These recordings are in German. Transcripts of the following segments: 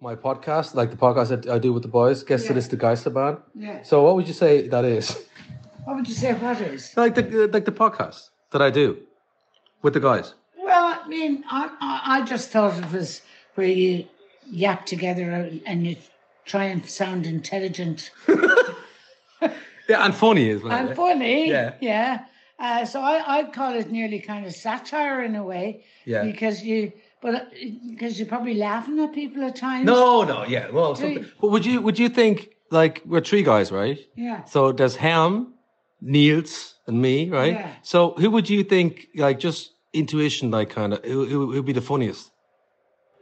my podcast, like the podcast that I do with the boys, guess Yeah. the Geisterbahn. Yeah. So what would you say that is? What would you say what is? like the like the podcast that I do with the guys. Well, I mean, I, I, I just thought it was where you yap together and you try and sound intelligent Yeah, and funny as well. and funny. Yeah. Yeah. Uh, so I, I'd call it nearly kind of satire in a way. Yeah. Because you, but uh, because you're probably laughing at people at times. No, no, yeah. Well, Three. something, but would you would you think like we're three guys, right? Yeah. So there's Ham, Niels, and me, right? Yeah. So who would you think like just intuition, like kind of who who would be the funniest?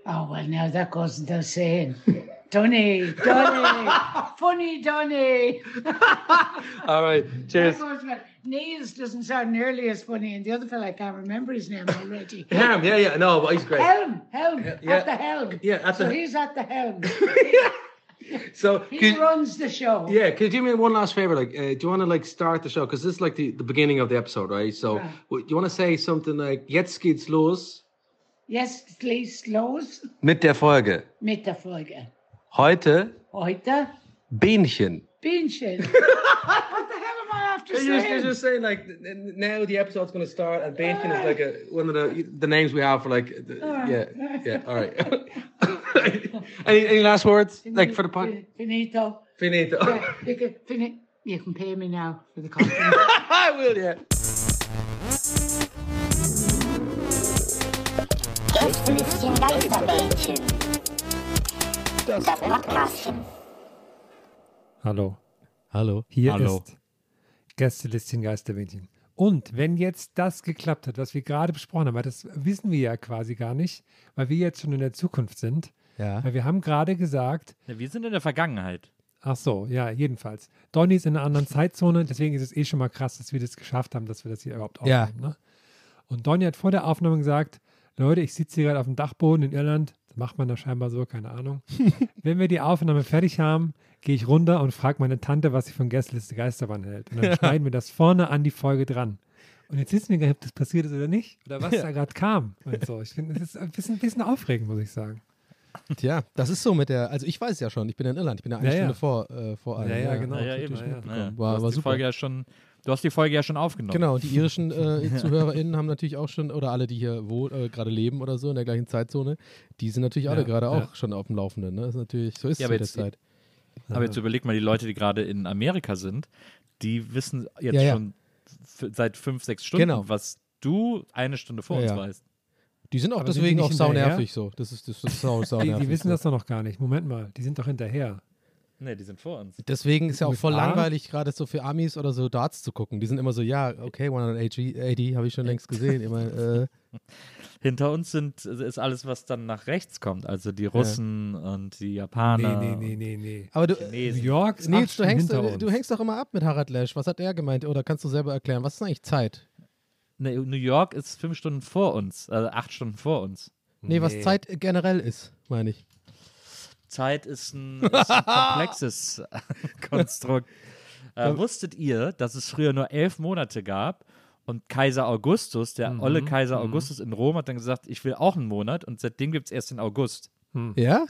Oh well, now that goes without saying. Donny, Donny, funny Donny. All right, cheers. That goes with- Niels doesn't sound nearly as funny, and the other fellow I can't remember his name already. Helm, yeah, yeah, no, but he's great. Helm, Helm, yeah. at the helm. Yeah, at the. so he's at the helm. So He could, runs the show. yeah, could you do me one last favor? Like, uh, do you want to like start the show? Because this is like the, the beginning of the episode, right? So, Right. w- do you want to say something like "Jetzt geht's los Yes, please, los mit der Folge mit der Folge. Heute Heute Bähnchen." Bienchen. what the hell am I after You're just, saying? you're just saying like n- n- now the episode's going to start and Bähnchen is like a, one of the the names we have for like the, yeah yeah all right. any any last words like for the pod? Finito. Finito. Yeah, you, can, fini- you can pay me now for the compliment. I will yeah. Gästelistchen Geisterbällchen. Das Podcastchen. Hallo. Hallo. Hier Hallo. ist Gästelistchen Geistermädchen. Und wenn jetzt das geklappt hat, was wir gerade besprochen haben, weil das wissen wir ja quasi gar nicht, weil wir jetzt schon in der Zukunft sind, Ja. weil wir haben gerade gesagt, Ja, wir sind in der Vergangenheit. ach so, ja, jedenfalls. Donny ist in einer anderen Zeitzone, deswegen ist es eh schon mal krass, dass wir das geschafft haben, dass wir das hier überhaupt Ja. aufnehmen. Ne? Und Donny hat vor der Aufnahme gesagt, Leute, ich sitze hier gerade auf dem Dachboden in Irland, macht man da scheinbar so, keine Ahnung. Wenn wir die Aufnahme fertig haben, gehe ich runter und frage meine Tante, was sie von Gästeliste Geisterbahn hält. Und dann schneiden wir das vorne an die Folge dran. Und jetzt wissen wir gar nicht, ob das passiert ist oder nicht. Oder was da gerade kam. Und so. Ich finde, das ist ein bisschen, ein bisschen aufregend, muss ich sagen. Tja, das ist so mit der, also ich weiß es ja schon, ich bin in Irland, ich bin ja eine Ja, ja. Stunde vor, äh, vor allem. Ja, ja, genau. Ja, ja, eben. Ja, ja. War- du, hast war die super. Folge ja schon, du hast die Folge ja schon aufgenommen. Genau, und die irischen äh, ZuhörerInnen haben natürlich auch schon, oder alle, die hier wo, äh, gerade leben oder so in der gleichen Zeitzone, die sind natürlich alle Ja, gerade auch ja. schon auf dem Laufenden. Ne? Das ist natürlich, so ist Ja, es aber mit der jetzt- Zeit. Aber jetzt überleg mal, die Leute, die gerade in Amerika sind, die wissen jetzt Ja, ja. schon seit fünf, sechs Stunden, Genau. was du eine Stunde vor Ja, uns ja. weißt. Die sind auch Aber sind deswegen die auch saunervig so. Das ist, das ist sau, sau Die, die wissen so. das doch noch gar nicht. Moment mal, die sind doch hinterher. Nee, die sind vor uns. Deswegen ist ja auch voll USA? langweilig, gerade so für Amis oder so Darts zu gucken. Die sind immer so, ja, okay, 180 80 habe ich schon längst gesehen. Immer, äh, Hinter uns sind, ist alles, was dann nach rechts kommt. Also die Russen und die Japaner. Nee, nee, nee, nee, nee. aber du, New. York Nils, du hängst, du, du hängst doch immer ab mit Harald Lesch. Was hat er gemeint? Oder kannst du selber erklären? Was ist eigentlich Zeit? Nee, New York ist fünf Stunden vor uns, also acht Stunden vor uns. Nee, was Nee. Zeit generell ist, meine ich. Zeit ist ein, ist ein komplexes Konstrukt. Äh, wusstet ihr, dass es früher nur elf Monate gab und Kaiser Augustus, der Mhm, olle Kaiser Augustus in Rom, hat dann gesagt, ich will auch einen Monat und seitdem gibt es erst den August. Ja?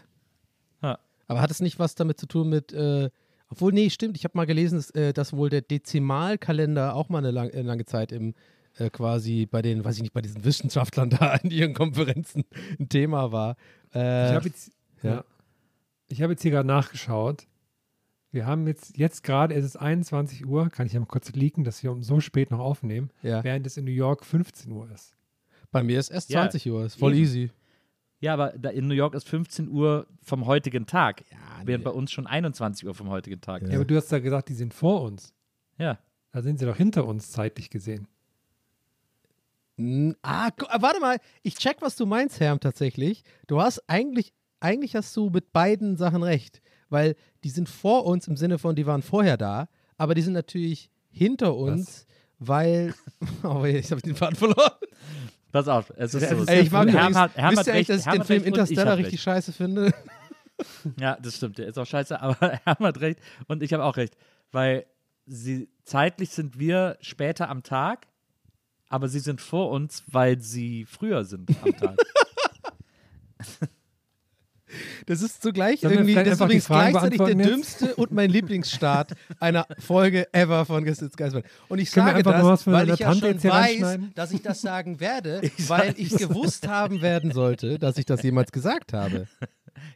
Ja. Aber hat es nicht was damit zu tun mit, äh, obwohl, nee, stimmt, ich habe mal gelesen, dass, äh, dass wohl der Dezimalkalender auch mal eine, lang, äh, lange Zeit im äh, quasi bei den, weiß ich nicht, bei diesen Wissenschaftlern da in ihren Konferenzen ein Thema war. Äh, Ich habe jetzt, ja. ja. Ich habe jetzt hier gerade nachgeschaut. Wir haben jetzt, jetzt gerade, es ist 21 Uhr, kann ich ja mal kurz leaken, dass wir um so spät noch aufnehmen, ja. während es in New York 15 Uhr ist. Bei mir ist erst Ja, 20 Uhr, ist voll eben. easy. Ja, aber da in New York ist 15 Uhr vom heutigen Tag, Ja, während nee. bei uns schon 21 Uhr vom heutigen Tag. Ja. Ja. aber du hast ja gesagt, die sind vor uns. ja. Da sind sie doch hinter uns zeitlich gesehen. Ah, ah, warte mal, ich check, was du meinst, Herm, tatsächlich. Du hast eigentlich, eigentlich hast du mit beiden Sachen recht, weil die sind vor uns im Sinne von, die waren vorher da, aber die sind natürlich hinter uns, weil, oh, ich habe den Faden verloren. Pass auf, es ist so. Ey, ich mag Herm übrigens, hat, Herm wisst ihr eigentlich, recht, dass ich Herm den Film Interstellar richtig recht. scheiße finde? Ja, das stimmt. Der ist auch scheiße, aber Herm hat recht und ich habe auch recht. Weil sie zeitlich sind wir später am Tag, aber sie sind vor uns, weil sie früher sind am Tag. Das ist zugleich Sollen irgendwie, das ist übrigens gleichzeitig der jetzt? dümmste und mein Lieblingsstart einer Folge ever von Gestitz Geistmann. Und ich Können sage das, weil ich ja Tante schon weiß, dass ich das sagen werde, weil ich gewusst haben werden sollte, dass ich das jemals gesagt habe.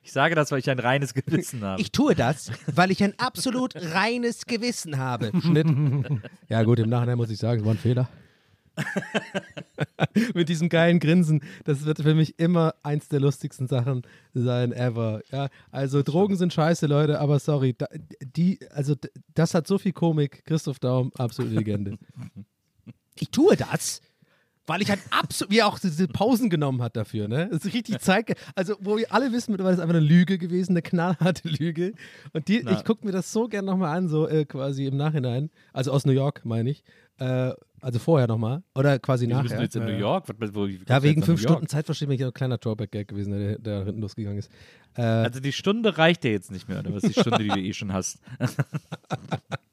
Ich sage das, weil ich ein reines Gewissen habe. Ich tue das, weil ich ein absolut reines Gewissen habe. Schnitt. Ja gut, im Nachhinein muss ich sagen, es war ein Fehler. Mit diesem geilen Grinsen, das wird für mich immer eins der lustigsten Sachen sein ever. Ja, also Drogen sind scheiße, Leute, aber sorry, da, die, also das hat so viel Komik. Christoph Daum, absolute Legende. Ich tue das, weil ich halt absolut, wie er auch diese Pausen genommen hat dafür, ne? Das ist richtig zeigt, also wo wir alle wissen, mittlerweile ist einfach eine Lüge gewesen, eine knallharte Lüge. Und die, Na. ich gucke mir das so gern nochmal an, so äh, quasi im Nachhinein, also aus New York, meine ich. Äh, also vorher nochmal oder quasi Wieso bist du nachher. jetzt in New York? Was- wo- Ja, wegen fünf? Stunden Zeitverschiebung, ein kleiner Drawback-Gag gewesen, der, der da hinten losgegangen ist. Äh, Also die Stunde reicht dir jetzt nicht mehr, oder was? Die Stunde, die du eh schon hast.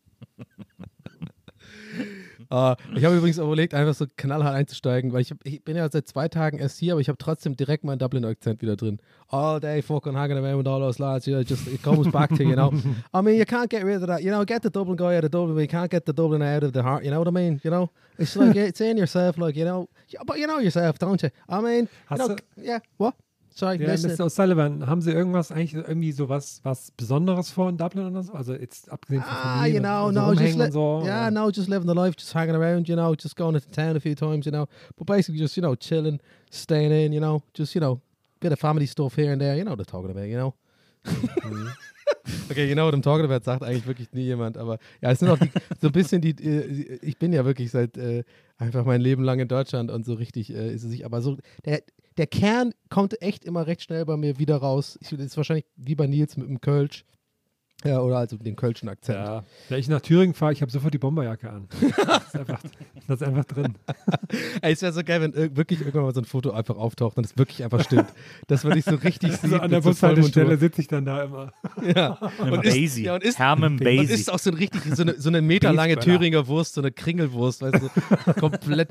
Äh, ich habe übrigens überlegt, einfach so knallhart einzusteigen, weil ich, hab, ich bin ja seit zwei Tagen erst hier, aber ich habe trotzdem direkt meinen Dublin-Akzent wieder drin. All day fucking hanging around with all those lads, you know, just it comes back to you, you know. I mean, you can't get rid of that, you know. Get the Dublin guy out of Dublin, but you can't get the Dublin out of the heart. You know what I mean? You know, it's like it's in yourself, like you know. But you know yourself, don't you? I mean, you know, yeah. What? Sorry, Ja. Mr. O'Sullivan, haben Sie irgendwas, eigentlich irgendwie so was, was Besonderes vor in Dublin oder so? Also jetzt abgesehen von Ah, Familie you know, und no, so just li- so. yeah, oder? no, just living the life, just hanging around, you know, just going into town a few times, you know, but basically just you know chilling, staying in, you know, just you know, bit of family stuff here and there, you know what I'm talking about, you know. Okay, know what I'm talking about, sagt eigentlich wirklich nie jemand, aber ja, es sind auch die, so ein bisschen die, äh, ich bin ja wirklich seit äh, einfach mein Leben lang in Deutschland und so richtig äh, ist es nicht, aber so der der Kern kommt echt immer recht schnell bei mir wieder raus. Ich, das ist wahrscheinlich wie bei Nils mit dem Kölsch. Ja, oder also den Kölschen Akzent. Ja. Wenn ich nach Thüringen fahre, ich habe sofort die Bomberjacke an. Das ist einfach, das ist einfach drin. Ey, es wäre so geil, wenn ir- wirklich irgendwann mal so ein Foto einfach auftaucht und es wirklich einfach stimmt. Das würde ich so richtig sehen. Also an der Bushaltestelle sitze ich dann da immer. Ja. Und ist, Basie. ja, und ist, Herman und Basie. ist auch so ein richtig, so eine, so eine meterlange. Thüringer Wurst, so eine Kringelwurst, weißt du, komplett.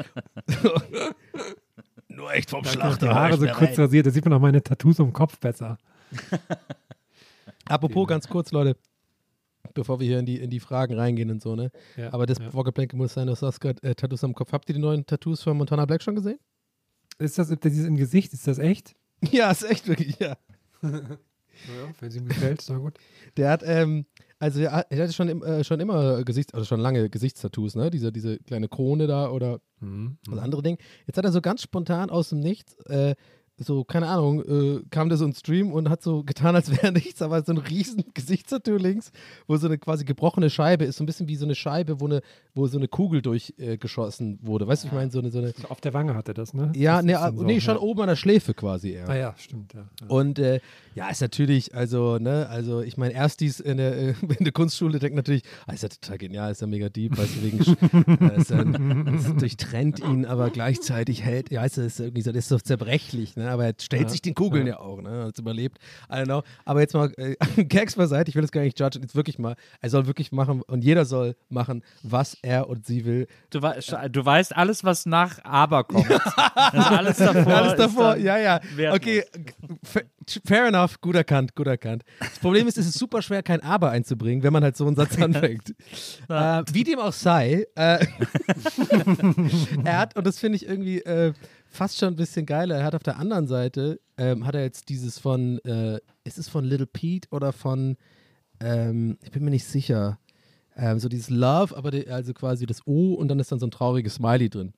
Nur echt vom Die Schlachter. Haare so kurz rasiert, da sieht man auch meine Tattoos am Kopf besser. Apropos ganz kurz, Leute, bevor wir hier in die, in die Fragen reingehen und so, ne? Ja. Aber das ja. Vorgeplänke muss sein, du hast gerade äh, Tattoos am Kopf. Habt ihr die neuen Tattoos von Montana Black schon gesehen? Ist das, das ist im Gesicht, ist das echt? Ja, ist echt wirklich, ja. Ja, wenn es ihm gefällt, ist doch gut. Der hat, ähm, also er, hat- er hatte schon, äh, schon immer Gesichts, also schon lange Gesichtstattoos, ne? Diese, diese kleine Krone da oder Mhm. das andere Ding. Jetzt hat er so ganz spontan aus dem Nichts, äh, so, keine Ahnung, äh, kam der so ins Stream und hat so getan, als wäre nichts, aber so ein riesen Gesichtstattoo links, wo so eine quasi gebrochene Scheibe ist, so ein bisschen wie so eine Scheibe, wo, eine, wo so eine Kugel durchgeschossen äh, wurde. Weißt du, ich meine, so eine, so eine. Auf der Wange hatte das, ne? Ja, das nee, dann ah, so, nee, schon ja. oben an der Schläfe quasi eher. Ah ja, stimmt, ja. ja. Und äh, ja, ist natürlich, also, ne, also ich meine, Erstis in der, äh, in der Kunstschule denkt natürlich, ah, ist ja total genial, ist ja mega deep, weißt du, wegen, äh, ist es durchtrennt ihn, aber gleichzeitig hält, ja, ist, ist irgendwie so, das ist so zerbrechlich, ne, aber er stellt Ja, sich den Kugeln ja, ja. auch, ne, hat überlebt, I don't know, aber jetzt mal, äh, Gags beiseite, ich will das gar nicht judgen, jetzt wirklich mal, er soll wirklich machen und jeder soll machen, was er und sie will. Du, wei- sch- du weißt, alles, was nach Aber kommt. Also alles davor. Alles davor, ja, ja. wertlos. Okay, fa- fair enough, gut erkannt, gut erkannt. Das Problem ist, es ist super schwer, kein Aber einzubringen, wenn man halt so einen Satz anfängt. äh, wie dem auch sei, äh, er hat, und das finde ich irgendwie äh, fast schon ein bisschen geiler, er hat auf der anderen Seite, ähm, hat er jetzt dieses von, äh, ist es von Little Pete oder von, ähm, ich bin mir nicht sicher, ähm, so dieses Love, aber die, also quasi das O und dann ist dann so ein trauriges Smiley drin.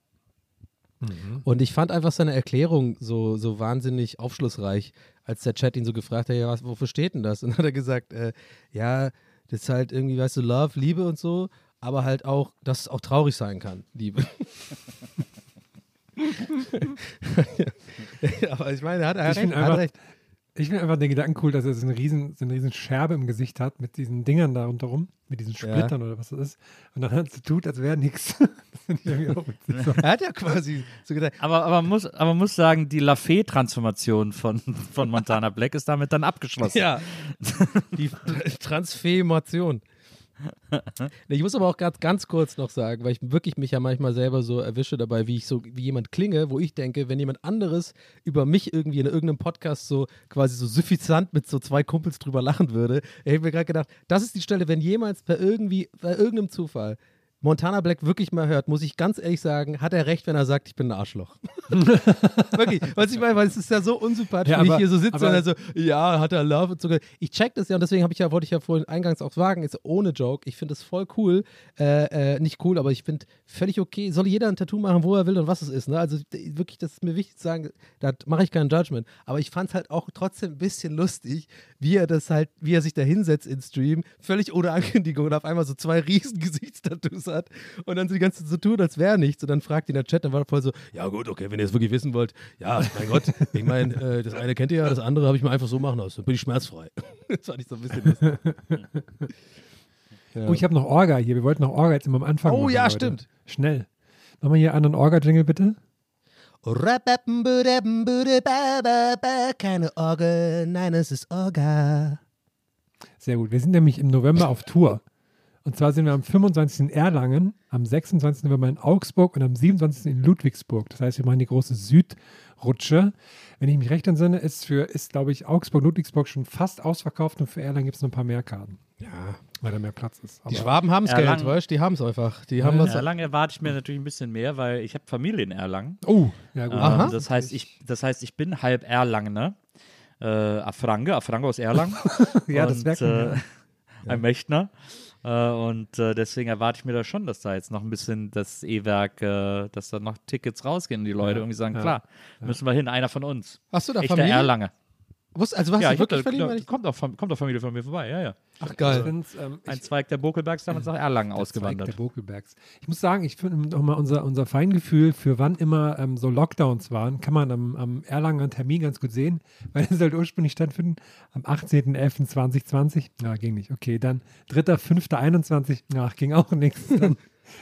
Und ich fand einfach seine Erklärung so, so wahnsinnig aufschlussreich, als der Chat ihn so gefragt hat, ja, was, wofür steht denn das? Und dann hat er gesagt, äh, ja, das ist halt irgendwie, weißt du, Love, Liebe und so, aber halt auch, dass es auch traurig sein kann, Liebe. ja, aber ich meine, er hat, er hat, Ich recht, bin er hat einfach- recht. Ich finde einfach den Gedanken cool, dass er so eine riesen, so eine riesen Scherbe im Gesicht hat mit diesen Dingern da rundherum, mit diesen Splittern oder was das ist. Und dann halt so tut, als wäre nichts. Er hat ja quasi so gedacht, Aber, aber, muss, aber muss sagen, die Lafay-Transformation von, von Montana Black ist damit dann abgeschlossen. ja, die Transformation. Ich muss aber auch ganz, ganz kurz noch sagen, weil ich wirklich mich ja manchmal selber so erwische dabei, wie ich so, wie jemand klinge, wo ich denke, wenn jemand anderes über mich irgendwie in irgendeinem Podcast so quasi so suffisant mit so zwei Kumpels drüber lachen würde, ich habe mir gerade gedacht, das ist die Stelle, wenn jemals bei irgendwie, bei irgendeinem Zufall Montana Black wirklich mal hört, muss ich ganz ehrlich sagen, hat er recht, wenn er sagt, ich bin ein Arschloch. wirklich, was ich meine, weil es ist ja so unsympathisch, Ja, wenn ich aber- hier so sitze und er so, ja, hat er Love und so. Ich check das ja und deswegen habe ich ja, wollte ich ja vorhin eingangs auch sagen, ist ohne Joke, ich finde das voll cool, äh, äh, nicht cool, aber ich finde völlig okay, soll jeder ein Tattoo machen, wo er will und was es ist, ne? Also wirklich, das ist mir wichtig zu sagen, da mache ich kein Judgment, aber ich fand es halt auch trotzdem ein bisschen lustig, wie er das halt, wie er sich da hinsetzt in Stream, völlig ohne Ankündigung und auf einmal so zwei riesen Gesichtstattoos hat und dann so die ganze Zeit so tun, als wäre nichts und dann fragt ihn der Chat, dann war er voll so, ja gut, okay, wenn ihr es wirklich wissen wollt, ja, mein Gott, ich meine, äh, das eine kennt ihr ja, das andere habe ich mir einfach so machen lassen, dann bin ich schmerzfrei. das fand ich so ein bisschen lustig. Ja. Oh, ich habe noch Orga hier. Wir wollten noch Orga jetzt immer am Anfang Oh, machen, ja, Leute. stimmt. Schnell. Machen wir hier einen Orga-Jingle bitte? Keine Orgel, nein, es ist Orga. Sehr gut. Wir sind nämlich im November auf Tour. Und zwar sind wir am 25. in Erlangen, am 26. November in Augsburg und am 27. in Ludwigsburg. Das heißt, wir machen die große Südrutsche. Wenn ich mich recht entsinne, ist für, ist, glaube ich, Augsburg, Ludwigsburg schon fast ausverkauft und für Erlangen gibt es noch ein paar mehr Karten, Ja, weil da mehr Platz ist. die Aber- Schwaben haben es Geld, weißt du, die haben es einfach. Die haben was. Erlangen erwarte ich mir natürlich ein bisschen mehr, weil ich habe Familie in Erlangen. oh, ja gut. Ähm, das, heißt, ich, das heißt, ich bin halb Erlangener. Äh, Afrange, Afrange aus Erlangen. ja, das und, merkt man. äh, Ein Mächtner. Äh, und äh, deswegen erwarte ich mir da schon, dass da jetzt noch ein bisschen das E-Werk, äh, dass da noch Tickets rausgehen und die Leute irgendwie sagen, ja, klar, müssen wir hin, einer von uns. Hast du da Echter Familie? Erlange. Wusst, also was Ja, du ich wirklich da, verliehen? da, weil ich- kommt, auch, kommt auch Familie von mir vorbei, ja, ja. Ach geil. find's, ähm, Ein ich- Zweig der Bokelbergs damals nach Erlangen Der Zweig ausgewandert. Der Bokelbergs. Ich muss sagen, ich finde nochmal unser, unser Feingefühl für wann immer ähm, so Lockdowns waren, kann man am, am Erlanger Termin ganz gut sehen, weil es sollte ursprünglich stattfinden am 18.11.2020. Ja, ging nicht. Okay, dann 3.5.21. Ach, ging auch nichts. Dann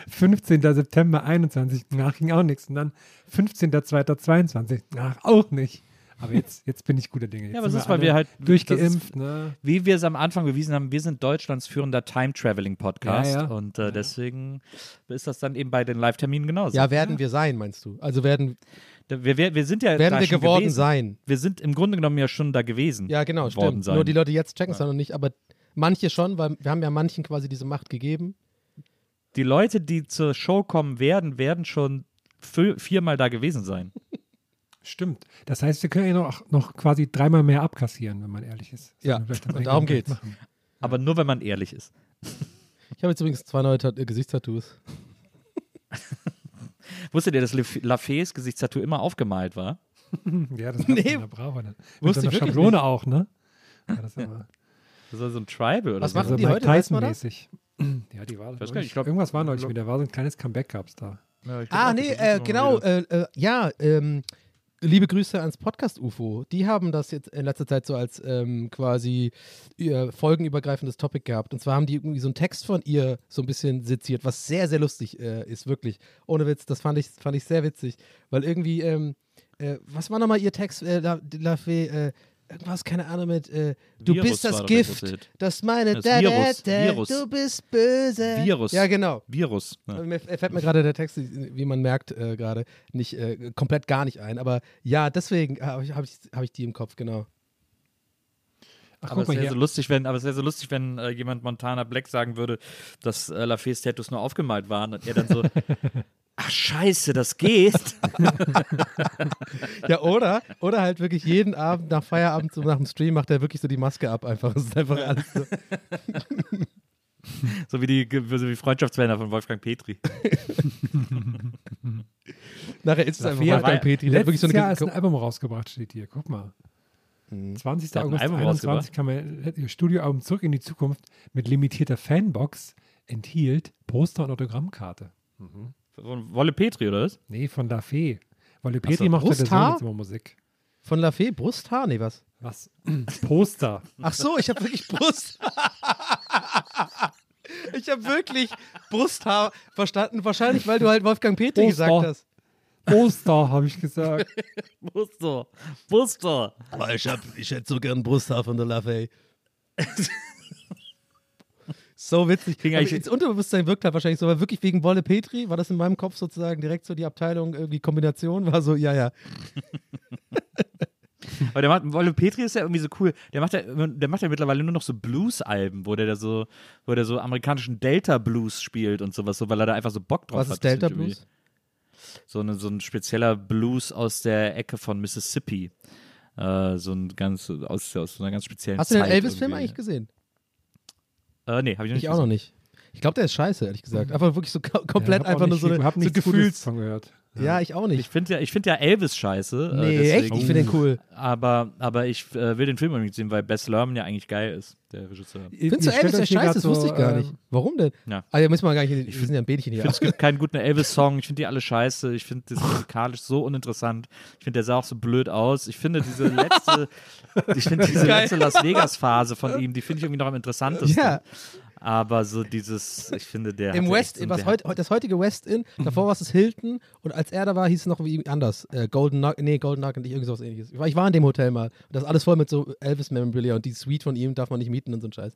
15. September 21. Ach, ging auch nichts. Und dann 15.02.22. Ach, auch nicht. Aber jetzt, jetzt bin ich guter Dinge. Jetzt Ja, aber es sind ist, weil wir halt durchgeimpft. Ne? wie wir es am Anfang bewiesen haben, wir sind Deutschlands führender Time-Traveling-Podcast. Ja, ja. Und äh, deswegen ist das dann eben bei den Live-Terminen genauso. Ja, werden wir sein, meinst du? Also werden, wir, wir, wir sind ja werden da wir schon geworden gewesen. sein. Wir sind im Grunde genommen ja schon da gewesen. Ja, genau, stimmt. sein. Nur die Leute jetzt checken es ja noch nicht, aber manche schon, weil wir haben ja manchen quasi diese Macht gegeben. Die Leute, die zur Show kommen werden, werden schon viermal da gewesen sein. Stimmt. Das heißt, wir können ja noch, noch quasi dreimal mehr abkassieren, wenn man ehrlich ist. Ja, das und eigentlich darum geht's. machen? Aber nur, wenn man ehrlich ist. Ich habe jetzt übrigens zwei neue Tat äh, Gesichtstattoos. Wusstet ihr, dass Laf- Lafayes Gesichtstattoo immer aufgemalt war? Ja, das Nee. nee. eine Bravo. Wusste ich Schablone auch, ne? Ja, das ist aber Das war so ein Tribal oder Was so. machen so die heute, weiß man Tyson-mäßig. Ja, die war nicht, neulich- ich glaub- Irgendwas war neulich wieder. War so ein kleines Comeback gab's da. Ja, ich glaub Ah, nee, äh, genau, äh, äh, ja, ähm, liebe Grüße ans Podcast-UFO. Die haben das jetzt in letzter Zeit so als ähm, quasi ihr folgenübergreifendes Topic gehabt. Und zwar haben die irgendwie so einen Text von ihr so ein bisschen seziert, was sehr, sehr lustig äh, ist, wirklich. Ohne Witz, das fand ich, fand ich sehr witzig. Weil irgendwie, ähm, äh, was war nochmal ihr Text, äh, La, La äh, irgendwas, keine Ahnung, mit, äh, du Virus bist das Gift, das meine, Das da, Virus, da, da, Virus. du bist böse. Virus. Ja, genau. Virus. Ja. Mir fällt mir gerade der Text, wie man merkt, äh, gerade nicht äh, komplett gar nicht ein. Aber ja, deswegen habe ich, hab ich, hab ich die im Kopf, genau. Ach, Aber guck es wäre hier. so lustig, wenn, aber es wäre so lustig, wenn äh, jemand Montana Black sagen würde, dass äh, Lafayes Tattoos nur aufgemalt waren und er dann so, ach scheiße, das geht. Ja, oder, oder halt wirklich jeden Abend nach Feierabend, so nach dem Stream, macht er wirklich so die Maske ab einfach. Es ist einfach alles so. so wie die so wie Freundschaftsbänder von Wolfgang Petri. Nachher ist es einfach Wolfgang Petri. Der hat wirklich so Jahr eine ist ein Album rausgebracht, steht hier. Guck mal. 20. Der hat ein August Album 21 kam er, ihr Studioalbum Zurück in die Zukunft mit limitierter Fanbox enthielt Poster und Autogrammkarte. Von Wolle Petri, oder was? Nee, von La Fee. Wolle Petri so, macht der Brusthaar? Sohn jetzt immer Musik. von La Fee, Brusthaar? Nee, was? Was? Poster. Ach so, ich habe wirklich Brust. ich habe wirklich Brusthaar verstanden. Wahrscheinlich, weil du halt Wolfgang Petri Brusthaar. gesagt hast. Poster, habe ich gesagt. Buster. Buster. Ich, hab, ich hätte so gern Brusthaar von der Lafay. So witzig. Aber eigentlich- ins Unterbewusstsein wirkt halt wahrscheinlich so, aber wirklich wegen Wolle Petri war das in meinem Kopf sozusagen direkt so die Abteilung, irgendwie Kombination, war so, ja, ja. Aber der macht, Wolle Petri ist ja irgendwie so cool. Der macht ja, der macht ja mittlerweile nur noch so Blues-Alben, wo der da so, wo der so amerikanischen Delta-Blues spielt und sowas, so, weil er da einfach so Bock drauf Was hat. ist Das Delta find ich Blues? irgendwie- So, eine, so ein spezieller Blues aus der Ecke von Mississippi. Äh, so ein ganz, aus, aus so einer ganz speziellen Hast du den Zeit Elvis-Film eigentlich gesehen? Äh, nee, habe ich noch nicht Ich auch noch nicht. Ich glaube, der ist scheiße, ehrlich gesagt. Einfach wirklich so ko- komplett Ja, einfach nur so, eine, so Gutes von gehört. Ja, ich auch Ich nicht. finde ja, ich find ja Elvis scheiße. Nee, äh, deswegen, echt? Ich finde den cool. Aber, aber ich äh, will den Film unbedingt sehen, weil Bess Lerman ja eigentlich geil ist, der Regisseur. Findest du Elvis hier scheiße? Das wusste ich gar ähm, nicht. Warum denn? Ja. Ah, ja, müssen wir gar nicht. Wir sind ja ein Bähnchen Ich hier. finde, es gibt keinen guten Elvis-Song. Ich finde die alle scheiße. Ich finde das musikalisch so uninteressant. Ich finde, der sah auch so blöd aus. Ich finde diese letzte, ich finde diese Geil. letzte Las Vegas-Phase von ihm, die finde ich irgendwie noch am interessantesten. Ja. Aber so dieses, ich finde, der Im West, so, was heut, das heutige West Inn, davor war es das Hilton und als er da war, hieß es noch wie anders. Äh, Golden Nugget, nee, Golden Nugget, nicht irgendwas ähnliches. Ich war, ich war in dem Hotel mal. Und das ist alles voll mit so Elvis-Memorabilia und die Suite von ihm darf man nicht mieten und so ein Scheiß.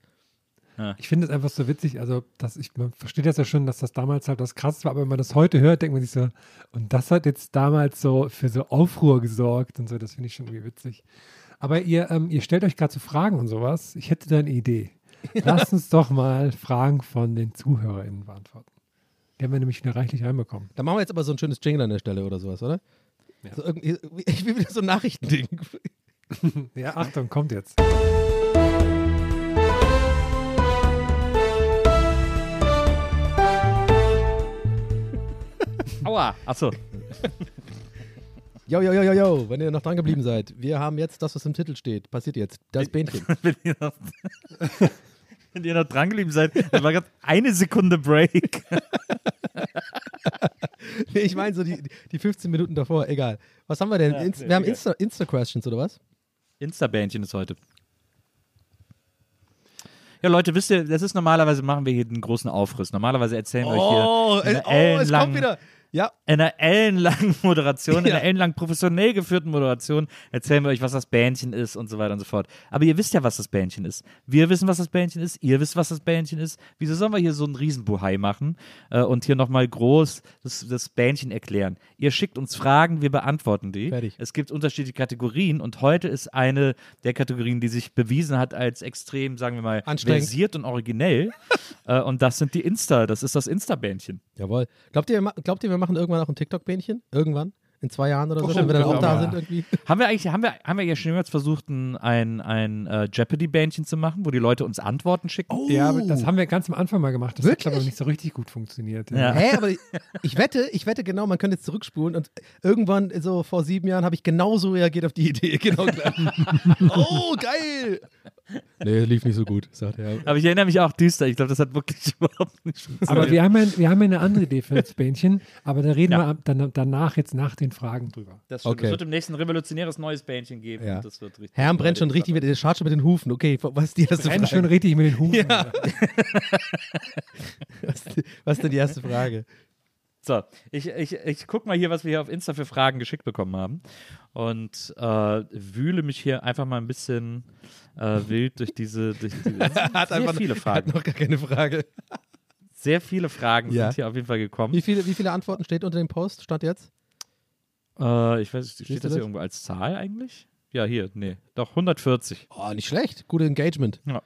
Ich finde es einfach so witzig, also dass ich, man versteht das ja schon, dass das damals halt was krasses war, aber wenn man das heute hört, denkt man sich so, und das hat jetzt damals so für so Aufruhr gesorgt und so, das finde ich schon irgendwie witzig. Aber ihr, ähm, ihr stellt euch gerade so Fragen und sowas. Ich hätte da eine Idee. Lasst uns doch mal Fragen von den ZuhörerInnen beantworten. Die haben wir nämlich wieder reichlich reinbekommen. Da machen wir jetzt aber so ein schönes Jingle an der Stelle oder sowas, oder? Ja. So irgendwie, ich will wieder so ein Nachrichtending. Ja, Achtung, kommt jetzt. Aua, achso. Yo, yo, yo, yo, yo, wenn ihr noch dran geblieben seid. Wir haben jetzt das, was im Titel steht. Passiert jetzt. Das Bähnchen. wenn ihr noch, dran geblieben seid, das war gerade eine Sekunde Break. nee, ich meine so die, die 15 Minuten davor. Egal. Was haben wir denn? Ja, nee, wir haben egal. Insta- Insta-Questions oder was? Insta-Bändchen ist heute. Ja, Leute, wisst ihr, das ist normalerweise, machen wir hier einen großen Aufriss. Normalerweise erzählen wir Oh, euch hier äh, eine oh, es kommt wieder. Ja, in einer ellenlangen Moderation, in Ja. einer ellenlang professionell geführten Moderation erzählen wir euch, was das Bändchen ist und so weiter und so fort. Aber ihr wisst ja, was das Bändchen ist. Wir wissen, was das Bändchen ist. Ihr wisst, was das Bändchen ist. Wieso sollen wir hier so einen Riesenbuhai machen äh, und hier nochmal groß das, das Bändchen erklären? Ihr schickt uns Fragen, wir beantworten die. Fertig. Es gibt unterschiedliche Kategorien und heute ist eine der Kategorien, die sich bewiesen hat als extrem, sagen wir mal, versiert und originell. äh, und das sind die Insta, das ist das Insta-Bändchen. jawohl. Glaubt ihr, glaubt ihr, wir machen irgendwann auch ein TikTok-Bähnchen? Irgendwann? In zwei Jahren oder so, Oh, wenn wir dann können auch da mal. sind irgendwie? Haben wir eigentlich, haben wir, haben wir ja schon jemals versucht, ein, ein, ein äh, Jeopardy-Bändchen zu machen, wo die Leute uns Antworten schicken? Ja, aber das haben wir ganz am Anfang mal gemacht. Das Wirklich? hat aber nicht so richtig gut funktioniert. Ja. Hä, aber ich, ich wette, ich wette genau, man könnte jetzt zurückspulen und irgendwann so vor sieben Jahren habe ich genauso reagiert auf die Idee. Genau gleich. oh, geil! Nee, lief nicht so gut, sagt er. Aber ich erinnere mich auch düster. Ich glaube, das hat wirklich überhaupt nicht funktioniert. Aber wir haben, ja, wir haben ja eine andere Idee für das Bähnchen, aber da reden Ja. wir dann, danach jetzt nach den Fragen drüber. das stimmt. Okay. Es wird im nächsten revolutionäres neues Bändchen geben. Ja. Das wird richtig Herrn brennt schon richtig mit, der schaut schon mit den Hufen. Okay, was ist die erste Frage? schon richtig mit den Hufen. Ja. was, was ist denn die erste Frage? So, ich, ich, ich gucke mal hier, was wir hier auf Insta für Fragen geschickt bekommen haben. Und äh, wühle mich hier einfach mal ein bisschen äh, wild durch diese. Durch die, Hat sehr einfach viele Hat Fragen. noch gar keine Frage. Sehr viele Fragen Ja. sind hier auf jeden Fall gekommen. Wie viele, wie viele Antworten steht unter dem Post? Stand jetzt? Äh, ich weiß, steht du das das? hier irgendwo als Zahl eigentlich? Ja, hier, nee. Doch, 140. Oh, nicht schlecht. Gute Engagement. Ja.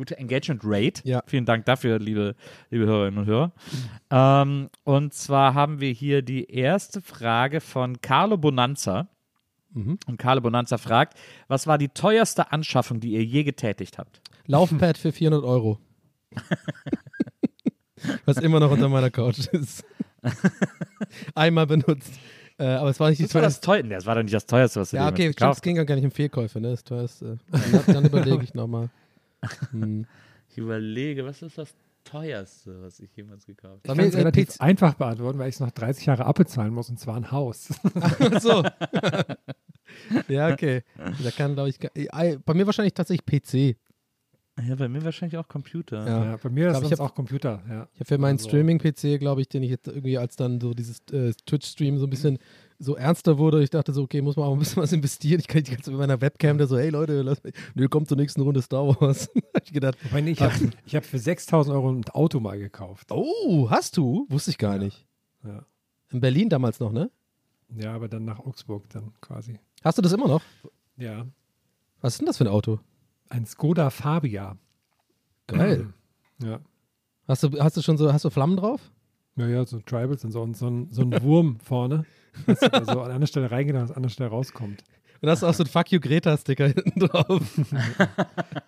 Gute Engagement Rate. Ja. Vielen Dank dafür, liebe, liebe Hörerinnen und Hörer. Ähm, und zwar haben wir hier die erste Frage von Carlo Bonanza. Mhm. Und Carlo Bonanza fragt, was war die teuerste Anschaffung, die ihr je getätigt habt? Laufpad für 400 Euro. Was immer noch unter meiner Couch ist. Einmal benutzt. Äh, aber es war nicht die Das war das teuerste. Das war doch nicht das teuerste, was ihr Ja, okay, stimmt, es ging ja gar nicht um Fehlkäufe, ne? Das teuerste. Dann, dann überlege ich nochmal. Hm. Ich überlege, was ist das teuerste, was ich jemals gekauft Ich Bei kann es relativ PC einfach beantworten, weil ich es noch 30 Jahre abbezahlen muss, und zwar ein Haus. so. ja, okay. Da kann, glaube ich, bei mir wahrscheinlich tatsächlich PC. habe? Ja, bei mir wahrscheinlich auch Computer. Ja. Ja, bei mir ist ich es auch Computer. Ja. Ich habe für meinen Also- Streaming-PC, glaube ich, den ich jetzt irgendwie als dann so dieses äh, Twitch-Stream so ein bisschen so ernster wurde. Ich dachte so, okay, muss man auch ein bisschen was investieren. Ich kann nicht ganz mit meiner Webcam da so, hey Leute, lass mich, nö, kommt zur nächsten Runde Star Wars. ich gedacht, Wobei, nee, ich habe hab für 6000 Euro ein Auto mal gekauft. oh, hast du? Wusste ich gar nicht. Ja. In Berlin damals noch, ne? ja, aber dann nach Augsburg dann quasi. Hast du das immer noch? Ja. Was ist denn das für ein Auto? Ein Skoda Fabia. Geil. Ja. Hast du, hast du schon so, hast du Flammen drauf? Ja, ja, so Tribals und so, und so ein, so ein Wurm vorne, dass der so an einer Stelle reingeht und an anderen Stelle rauskommt. Und hast du auch so ein Fuck you Greta-Sticker hinten drauf.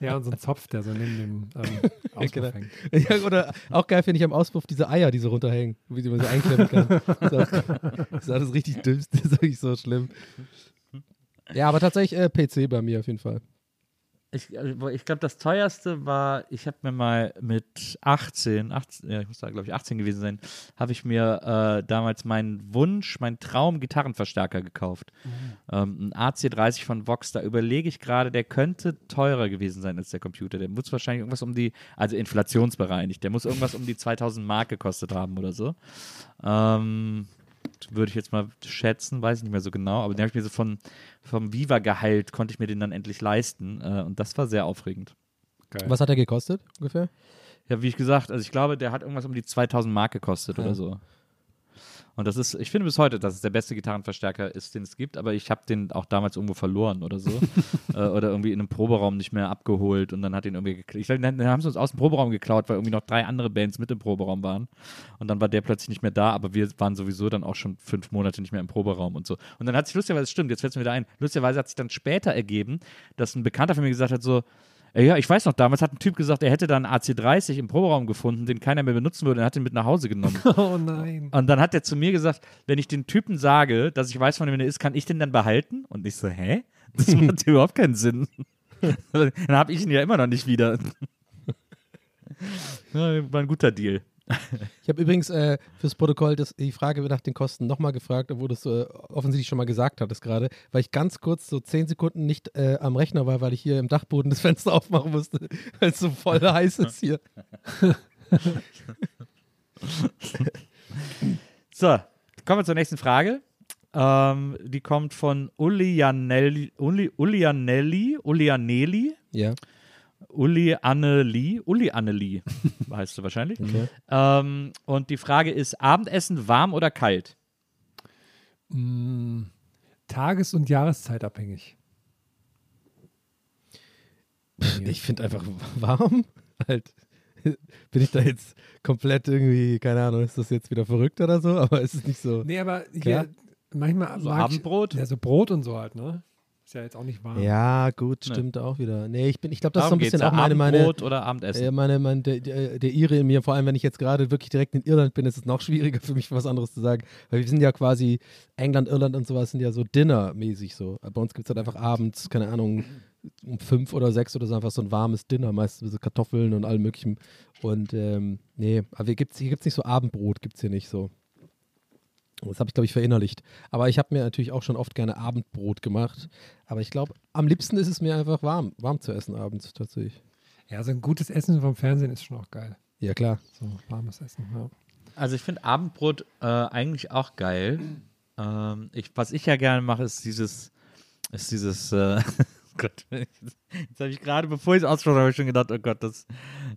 Ja, und so ein Zopf, der so neben dem ähm, Auspuff genau. hängt. ja, oder auch geil finde ich am Auspuff diese Eier, die so runterhängen, wie man so einklemmen kann. Das ist alles richtig dümm, das ist wirklich so schlimm. Ja, aber tatsächlich äh, PC bei mir auf jeden Fall. Ich, also, ich glaube, das teuerste war, ich habe mir mal mit 18, 18 ja, ich muss da, glaube ich, 18 gewesen sein, habe ich mir äh, damals meinen Wunsch, meinen Traum Gitarrenverstärker gekauft. Ähm, ein AC30 von Vox, da überlege ich gerade, der könnte teurer gewesen sein als der Computer. Der muss wahrscheinlich irgendwas um die, also inflationsbereinigt, der muss irgendwas um die 2000 Mark gekostet haben oder so. Ähm, würde ich jetzt mal schätzen, weiß ich nicht mehr so genau, aber den habe ich mir so von, vom Viva-Gehalt, konnte ich mir den dann endlich leisten äh, und das war sehr aufregend. Geil. Was hat er gekostet ungefähr? Ja, wie ich gesagt, also ich glaube, der hat irgendwas um die 2000 Mark gekostet Ja. oder so. Und das ist, ich finde bis heute, dass es der beste Gitarrenverstärker ist, den es gibt, aber ich habe den auch damals irgendwo verloren oder so. äh, oder irgendwie in einem Proberaum nicht mehr abgeholt und dann hat ihn irgendwie geklaut. Ich glaube, dann haben sie uns aus dem Proberaum geklaut, weil irgendwie noch drei andere Bands mit im Proberaum waren. Und dann war der plötzlich nicht mehr da, aber wir waren sowieso dann auch schon fünf Monate nicht mehr im Proberaum und so. Und dann hat sich lustigerweise, stimmt, jetzt fällt es mir wieder ein, lustigerweise hat sich dann später ergeben, dass ein Bekannter von mir gesagt hat, so, Ja, ich weiß noch, damals hat ein Typ gesagt, er hätte da einen AC30 im Proberaum gefunden, den keiner mehr benutzen würde, und er hat ihn mit nach Hause genommen. Oh nein. Und dann hat er zu mir gesagt, wenn ich den Typen sage, dass ich weiß, von wem er ist, kann ich den dann behalten? Und ich so, hä? Das macht überhaupt keinen Sinn. dann habe ich ihn ja immer noch nicht wieder. ja, war ein guter Deal. Ich habe übrigens äh, fürs Protokoll das, die Frage nach den Kosten nochmal gefragt, obwohl du es äh, offensichtlich schon mal gesagt hattest gerade, weil ich ganz kurz so zehn Sekunden nicht äh, am Rechner war, weil ich hier im Dachboden das Fenster aufmachen musste, weil es so voll heiß ist hier. So, kommen wir zur nächsten Frage. Ähm, die kommt von Ulianelli, Uli, Ulianelli, Ulianelli, Ja. Uli Anneli, Uli Anneli heißt du wahrscheinlich. Okay. Ähm, und die Frage ist: Abendessen warm oder kalt? Mm, Tages- und Jahreszeitabhängig. Ich finde einfach warm. Halt. Bin ich da jetzt komplett irgendwie, keine Ahnung, ist das jetzt wieder verrückt oder so? Aber ist es nicht so. Nee, aber hier, manchmal So mag ich- Abendbrot? Ja, so Brot und so halt, ne? Ist ja jetzt auch nicht warm. Ja, gut, stimmt auch wieder. Nee, ich bin, ich glaube, das ist so Darum ein bisschen auch meine, meine, Abendbrot oder Abendessen? Äh, meine, mein, der, der, der Ire in mir, vor allem wenn ich jetzt gerade wirklich direkt in Irland bin, ist es noch schwieriger für mich, was anderes zu sagen. Weil wir sind ja quasi, England, Irland und sowas sind ja so Dinner-mäßig so. Bei uns gibt es halt einfach abends, keine Ahnung, um fünf oder sechs oder so einfach so ein warmes Dinner, meistens so Kartoffeln und allem möglichen. Und ähm, nee, aber hier gibt es hier gibt's nicht so Abendbrot, gibt es hier nicht so. Das habe ich, glaube ich, verinnerlicht. Aber ich habe mir natürlich auch schon oft gerne Abendbrot gemacht. Aber ich glaube, am liebsten ist es mir einfach warm, warm zu essen abends tatsächlich. Ja, so ein gutes Essen vom Fernsehen ist schon auch geil. Ja, klar. So warmes Essen, ja. Also ich finde Abendbrot äh, eigentlich auch geil. Ähm, ich, was ich ja gerne mache, ist dieses, ist dieses, äh, Gott, jetzt habe ich gerade, bevor ich es ausspreche, habe ich schon gedacht, oh Gott, das,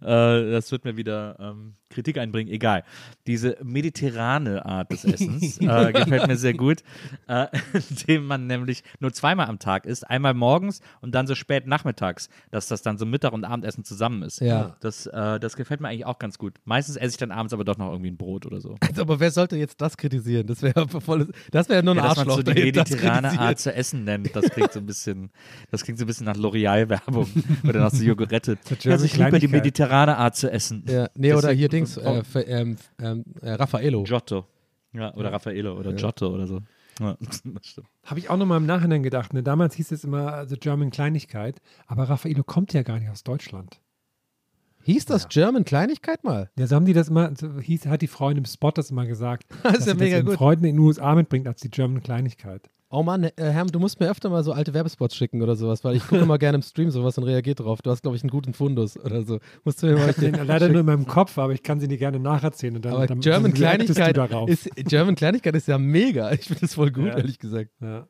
äh, das wird mir wieder ähm, Kritik einbringen. Egal. Diese mediterrane Art des Essens äh, gefällt mir sehr gut, äh, indem man nämlich nur zweimal am Tag isst, einmal morgens und dann so spät nachmittags, dass das dann so Mittag- und Abendessen zusammen ist. Ja. Das, äh, das gefällt mir eigentlich auch ganz gut. Meistens esse ich dann abends aber doch noch irgendwie ein Brot oder so. Also, aber wer sollte jetzt das kritisieren? Das wäre das wäre nur ein Ja, dass man Arschloch. so die der das mediterrane. Art zu essen nennt, das klingt so ein bisschen, das klingt so ein bisschen nach L'Oreal-Werbung oder nach so Joghurette. German Also ich liebe die mediterrane Art zu essen. Ja, nee, oder Deswegen- hier Dings, äh, für, ähm, ähm, äh, Raffaello. Giotto. Ja, oder Raffaello oder Giotto oder so. Ja, das stimmt. Habe ich auch nochmal im Nachhinein gedacht. Ne? Damals hieß es immer also German Kleinigkeit, aber Raffaello kommt ja gar nicht aus Deutschland. Hieß das German Kleinigkeit mal? Ja, so haben die das immer, so hieß, hat die Freundin im Spot das immer gesagt. Das ist dass ja sie mega das gut. den Freunden in den USA mitbringt als die German Kleinigkeit. Oh Mann, äh, Herm, du musst mir öfter mal so alte Werbespots schicken oder sowas, weil ich gucke immer gerne im Stream sowas und reagiere drauf. Du hast, glaube ich, einen guten Fundus oder so. Musst du mir mal Den leider nur in meinem Kopf, aber ich kann sie dir gerne nacherzählen. Und dann, Aber dann, German Kleinigkeit ist, German Kleinigkeit ist ja mega. Ich finde das voll gut, Ja. ehrlich gesagt. ja.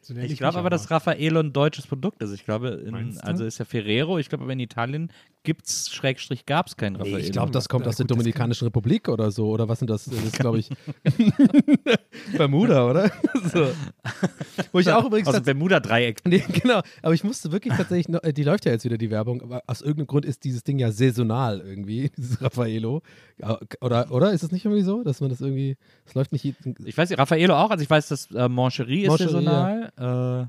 So Ich glaube aber, dass. Raffaello ein deutsches Produkt ist. Ich glaube, in, also ist ja Ferrero. Ich glaube, aber in Italien gibt's Schrägstrich gab's keinen Raffaello. Ich glaube, das kommt Ja, aus der Dominikanischen Republik oder so. Oder was sind das? Das ist, glaube ich, Bermuda, oder? so. Wo ich auch übrigens aus dem Bermuda-Dreieck. Nee, genau. Aber ich musste wirklich tatsächlich, noch, äh, die läuft ja jetzt wieder die Werbung, aber aus irgendeinem Grund ist dieses Ding ja saisonal irgendwie, dieses Raffaello. Oder, oder ist es nicht irgendwie so, dass man das irgendwie, es läuft nicht Ich weiß nicht, Raffaello auch. Also ich weiß, dass äh, Moncherie ist Moncherie, saisonal. ja. Äh,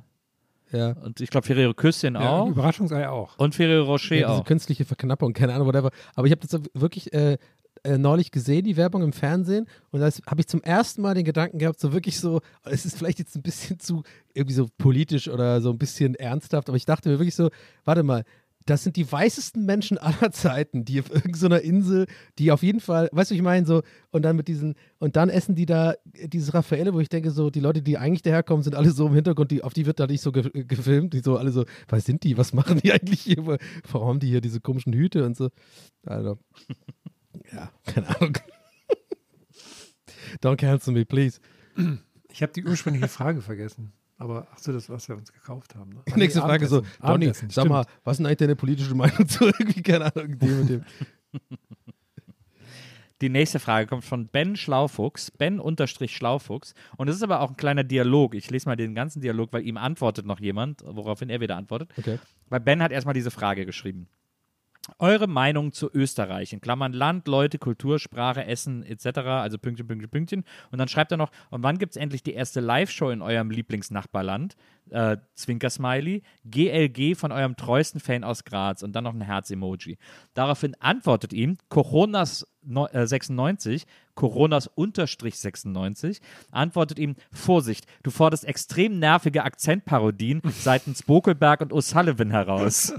und ich glaube, Ferrero Küsschen Ja, auch. Überraschungsei auch. Und Ferrero Rocher ja, diese auch. künstliche Verknappung, keine Ahnung, whatever. Aber ich habe das wirklich äh, äh, neulich gesehen, die Werbung im Fernsehen, und da habe ich zum ersten Mal den Gedanken gehabt, so wirklich so, es ist vielleicht jetzt ein bisschen zu irgendwie so politisch oder so ein bisschen ernsthaft, aber ich dachte mir wirklich so, warte mal, das sind die weißesten Menschen aller Zeiten, die auf irgendeiner Insel, die auf jeden Fall, weißt du, ich meine, so, und dann mit diesen, und dann essen die da dieses Raffaele, wo ich denke, so, die Leute, die eigentlich daherkommen, sind alle so im Hintergrund, die, auf die wird da nicht so ge gefilmt, die so alle so, was sind die, was machen die eigentlich hier, warum haben die hier diese komischen Hüte und so. Also, ja, keine Ahnung. Don't cancel me, please. Ich habe die ursprüngliche Frage vergessen. Aber ach so, das, was wir uns gekauft haben. Ne? Nächste nee, Frage so, Abendessen, sag mal, was ist denn eigentlich deine politische Meinung zu irgendwie, keine Ahnung, dem und dem. Die nächste Frage kommt von Ben Schlaufuchs, Ben unterstrich Schlaufuchs. Und es ist aber auch ein kleiner Dialog. Ich lese mal den ganzen Dialog, weil ihm antwortet noch jemand, woraufhin er wieder antwortet. Okay. Weil Ben hat erstmal diese Frage geschrieben. Eure Meinung zu Österreich, in Klammern Land, Leute, Kultur, Sprache, Essen etc., also Pünktchen, Pünktchen, Pünktchen. Und dann schreibt er noch, und wann gibt es endlich die erste Live-Show in eurem Lieblingsnachbarland? Äh, Zwinker-Smiley, GLG von eurem treuesten Fan aus Graz und dann noch ein Herz-Emoji. Daraufhin antwortet ihm Coronas neu- äh, 96, Coronas unterstrich 96, antwortet ihm, Vorsicht, du forderst extrem nervige Akzentparodien seitens Bokelberg und O'Sullivan heraus.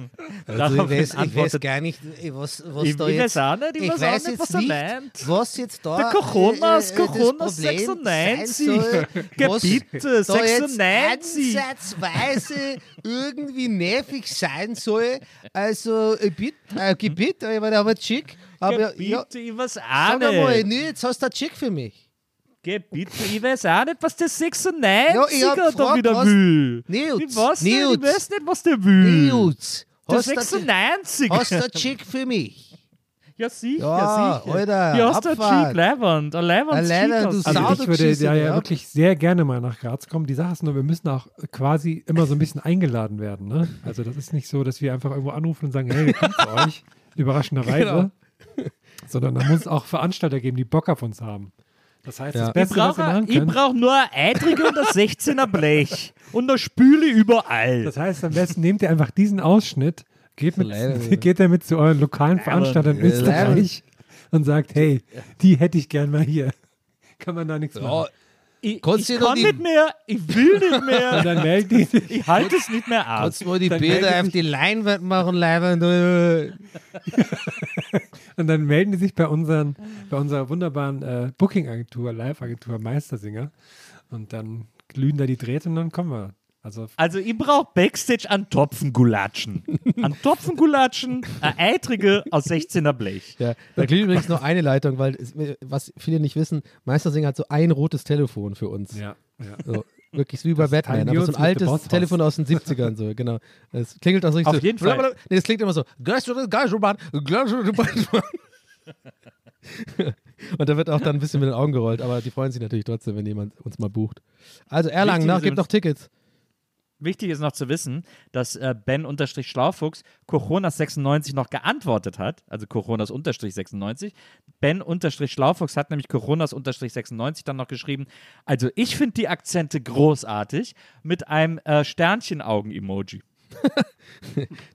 Also ich weiß, ich weiß gar nicht, äh, was, was Ich da jetzt. auch nicht, ich ich weiß auch nicht, was er nicht, meint. was jetzt da. Der Coronas, äh, äh, Coronas das Problem 96. Sein soll, was Gebiete da jetzt 96. ansatzweise irgendwie nervig sein soll. Also, äh, bitte, äh, Gebiet, meine, aber schick. Aber ja, Gebiete, ich weiß auch sag nicht. nee, jetzt hast du einen Schick für mich. Gebiete, ich weiß auch nicht, was der 96er Ja, ich da gefragt, wieder was- will. Nils, Ich weiß nicht, ich weiß nicht, was der will. Nils, Der hast du 96 hast du einen Schick für mich? Ja, sicher, Ja, sicher. Alter, Ja, hast du. Cheek, Leiband. Ein Leiband, du. Also ich würde ja, ja ja. wirklich sehr gerne mal nach Graz kommen. Die Sache ist nur, wir müssen auch quasi immer so ein bisschen eingeladen werden. Ne? Also das ist nicht so, dass wir einfach irgendwo anrufen und sagen, hey, wir kommen zu euch, überraschenderweise. Sondern da muss es auch Veranstalter geben, die Bock auf uns haben. Das heißt, Ja. das Ich Beste, brauche ich können, brauch nur ein Eitrige und ein 16er Blech. Und eine Spüle überall. das heißt, am besten nehmt ihr einfach diesen Ausschnitt, geht, mit, Leider geht damit zu euren lokalen Veranstaltern in Österreich und sagt, hey, die hätte ich gern mal hier. Kann man da nichts machen. Ich, ich kann die- nicht mehr, ich will nicht Und mehr. dann melden die sich. Ich halte es nicht mehr aus. Kannst du mal die Dann Bilder auf ich- die Leinwand machen, Leiband? äh, Und dann melden die sich bei, unseren, bei unserer wunderbaren äh, Booking-Agentur, Live-Agentur Meistersinger. Und dann glühen da die Drähte und dann kommen wir. Also Also ich brauche Backstage an Topfengulatschen. An Topfengulatschen, ein Eitrige aus 16er Blech. Ja, da klingt übrigens noch eine Leitung, weil, es, was viele nicht wissen, Meistersinger hat so ein rotes Telefon für uns. ja, ja. So, wirklich wie bei Batman, teilen aber so ein altes Telefon aus den 70ern, so, genau. Es klingelt auch so richtig Auf so, jeden Fall. Nee, das klingt immer so. Und da wird auch dann ein bisschen mit den Augen gerollt, aber die freuen sich natürlich trotzdem, wenn jemand uns mal bucht. Also Erlangen, nach, gibt noch Tickets. Wichtig ist noch zu wissen, dass äh, Ben-Schlaufuchs Coronas96 noch geantwortet hat, also Coronas-96. Ben-Schlaufuchs hat nämlich Coronas-96 dann noch geschrieben, also ich finde die Akzente großartig mit einem äh, Sternchen-Augen-Emoji.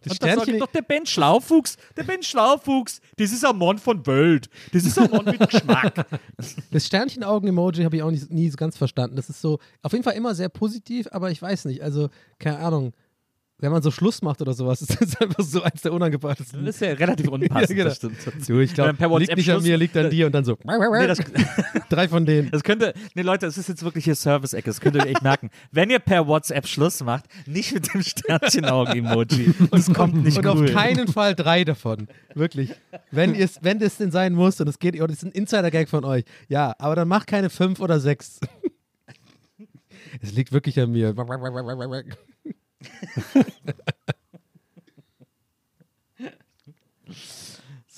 Das Und Sternchen, sagt doch der Ben Schlaufuchs, der Ben Schlaufuchs, das ist ein Mann von Welt, das ist ein Mann mit Geschmack. das Sternchenaugen-Emoji habe ich auch nicht, nie so ganz verstanden. Das ist so, auf jeden Fall immer sehr positiv, aber ich weiß nicht, also, keine Ahnung. Wenn man so Schluss macht oder sowas, ist das einfach so eins der unangebrachtesten. Das ist ja relativ unpassend, Ja, genau. das stimmt. Du, ich glaube, liegt nicht an Schluss- mir, liegt an dir und dann so. Nee, das, Drei von denen. das könnte, nee Leute, es ist jetzt wirklich hier Service-Ecke, das könnt ihr echt merken. Wenn ihr per WhatsApp Schluss macht, nicht mit dem Sternchen-Augen-Emoji. Das kommt nicht und cool. auf keinen Fall drei davon. Wirklich. Wenn, ihr's, wenn das denn sein muss und es geht, und es ist ein Insider-Gag von euch. Ja, aber dann macht keine fünf oder sechs. Es liegt wirklich an mir.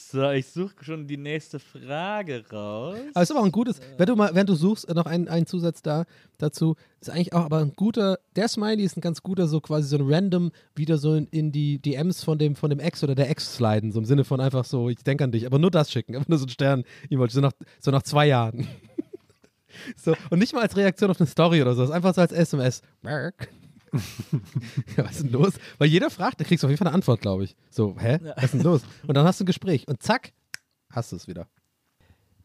So, ich suche schon die nächste Frage raus. Aber es ist aber auch ein gutes, wenn du mal, wenn du suchst, äh, noch einen, einen Zusatz da dazu, ist eigentlich auch aber ein guter, der Smiley ist ein ganz guter, so quasi so ein random wieder so in, in die DMs von dem, von dem Ex oder der Ex sliden, so im Sinne von einfach so, ich denke an dich, aber nur das schicken, einfach nur so ein Stern, so nach, so nach zwei Jahren. so, und nicht mal als Reaktion auf eine Story oder so, einfach so als SMS. Merk. Ja, was ist denn los? Weil jeder fragt, da kriegst du auf jeden Fall eine Antwort, glaube ich. So, hä? Was ist denn los? Und dann hast du ein Gespräch und zack, hast du es wieder.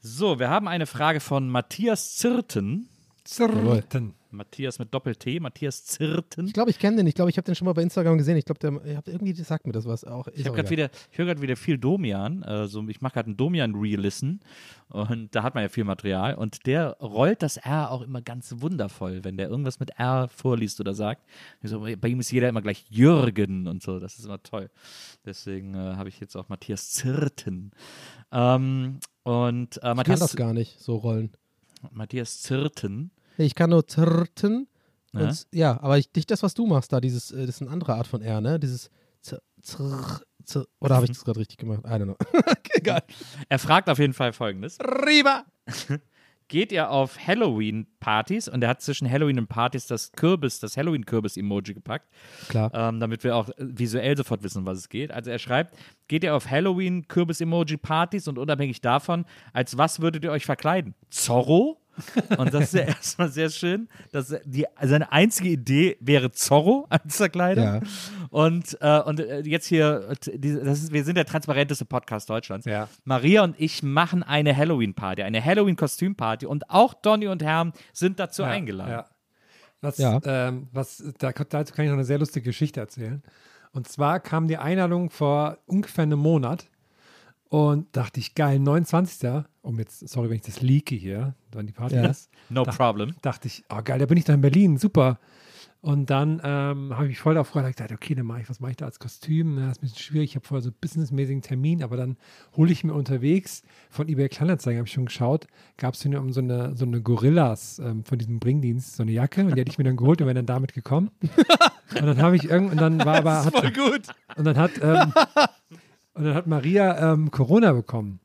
So, wir haben eine Frage von Matthias Zirten. Zirten. Matthias mit Doppel-T, Matthias Zirten. Ich glaube, ich kenne den. Ich glaube, ich habe den schon mal bei Instagram gesehen. Ich glaube, der irgendwie sagt mir das was auch. Ich, hab grad wieder, ich höre gerade wieder viel Domian. Also ich mache gerade einen Domian-Re-Listen. Und da hat man ja viel Material. Und der rollt das R auch immer ganz wundervoll, wenn der irgendwas mit R vorliest oder sagt. So, bei ihm ist jeder immer gleich Jürgen und so. Das ist immer toll. Deswegen äh, habe ich jetzt auch Matthias Zirten. Ähm, und äh, ich kann Matthias, das gar nicht, so rollen. Matthias Zirten. Ich kann nur zirten. Ja? Und, ja, aber ich, nicht das, was du machst da. Dieses, äh, das ist eine andere Art von R, ne? Dieses zir, zir, Oder habe ich das gerade richtig gemacht? I don't know. Egal. Er fragt auf jeden Fall folgendes. Rieber! geht ihr auf Halloween-Partys und er hat zwischen Halloween und Partys das Kürbis, das Halloween-Kürbis-Emoji gepackt, Klar. ähm, damit wir auch äh, visuell sofort wissen, um was es geht. Also er schreibt, geht ihr auf Halloween-Kürbis-Emoji-Partys und unabhängig davon, als was würdet ihr euch verkleiden? Zorro? Und das ist ja erstmal sehr schön. Dass die, seine einzige Idee wäre Zorro als Verkleidung. Ja. Und, äh, und äh, jetzt hier, die, das ist, wir sind der transparenteste Podcast Deutschlands. Ja. Maria und ich machen eine Halloween-Party, eine Halloween-Kostüm-Party und auch Donny und Herm sind dazu eingeladen. Ja. Was, Ja. Ähm, was, da, dazu kann ich noch eine sehr lustige Geschichte erzählen. Und zwar kam die Einladung vor ungefähr einem Monat und dachte ich, geil, 29. Um jetzt, sorry, wenn ich das leake hier, wann die Party Ja. ist. No Dach- problem. Dachte ich, oh geil, da bin ich doch in Berlin, super. Und dann ähm, habe ich mich voll darauf gefreut, gesagt, okay, dann mache ich, was mache ich da als Kostüm? Na, ist ein bisschen schwierig, ich habe vorher so einen businessmäßigen Termin, aber dann hole ich mir unterwegs von eBay Kleinanzeigen, habe ich schon geschaut, gab es um so eine, so eine Gorillas ähm, von diesem Bringdienst, so eine Jacke und die hätte ich mir dann geholt und wäre dann damit gekommen. Und dann habe ich irgendwann, und dann war aber, hat, gut. und dann hat, ähm, und dann hat Maria ähm, Corona bekommen.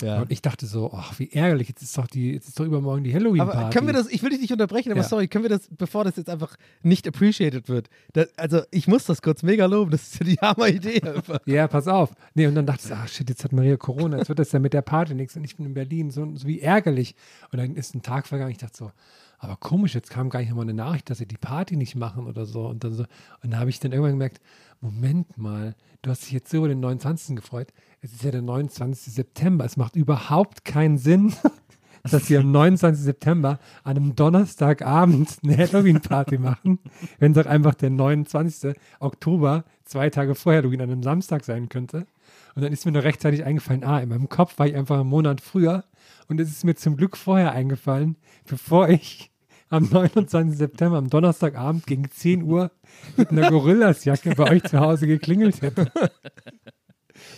Ja. Und ich dachte so, ach, wie ärgerlich, jetzt ist doch die, jetzt ist doch übermorgen die Halloween-Party. Aber können wir das, ich will dich nicht unterbrechen, aber Ja. sorry, können wir das, bevor das jetzt einfach nicht appreciated wird, das, also ich muss das kurz mega loben, das ist ja die Hammer-Idee einfach. Ja, pass auf. Nee, und dann dachte ich, ach shit, jetzt hat Maria Corona, jetzt wird das ja mit der Party nichts und ich bin in Berlin, so, so wie ärgerlich. Und dann ist ein Tag vergangen, ich dachte so, aber komisch, jetzt kam gar nicht nochmal eine Nachricht, dass sie die Party nicht machen oder so. Und dann so, dann habe ich dann irgendwann gemerkt, Moment mal, du hast dich jetzt so über den 29. gefreut. Es ist ja der 29. September. Es macht überhaupt keinen Sinn, dass wir am 29. September an einem Donnerstagabend eine Halloween-Party machen, wenn es doch einfach der 29. Oktober, zwei Tage vor Halloween, an einem Samstag sein könnte. Und dann ist mir noch rechtzeitig eingefallen, ah, in meinem Kopf war ich einfach einen Monat früher und es ist mir zum Glück vorher eingefallen, bevor ich am 29. September, am Donnerstagabend gegen 10 Uhr mit einer Gorillasjacke bei euch zu Hause geklingelt hätte.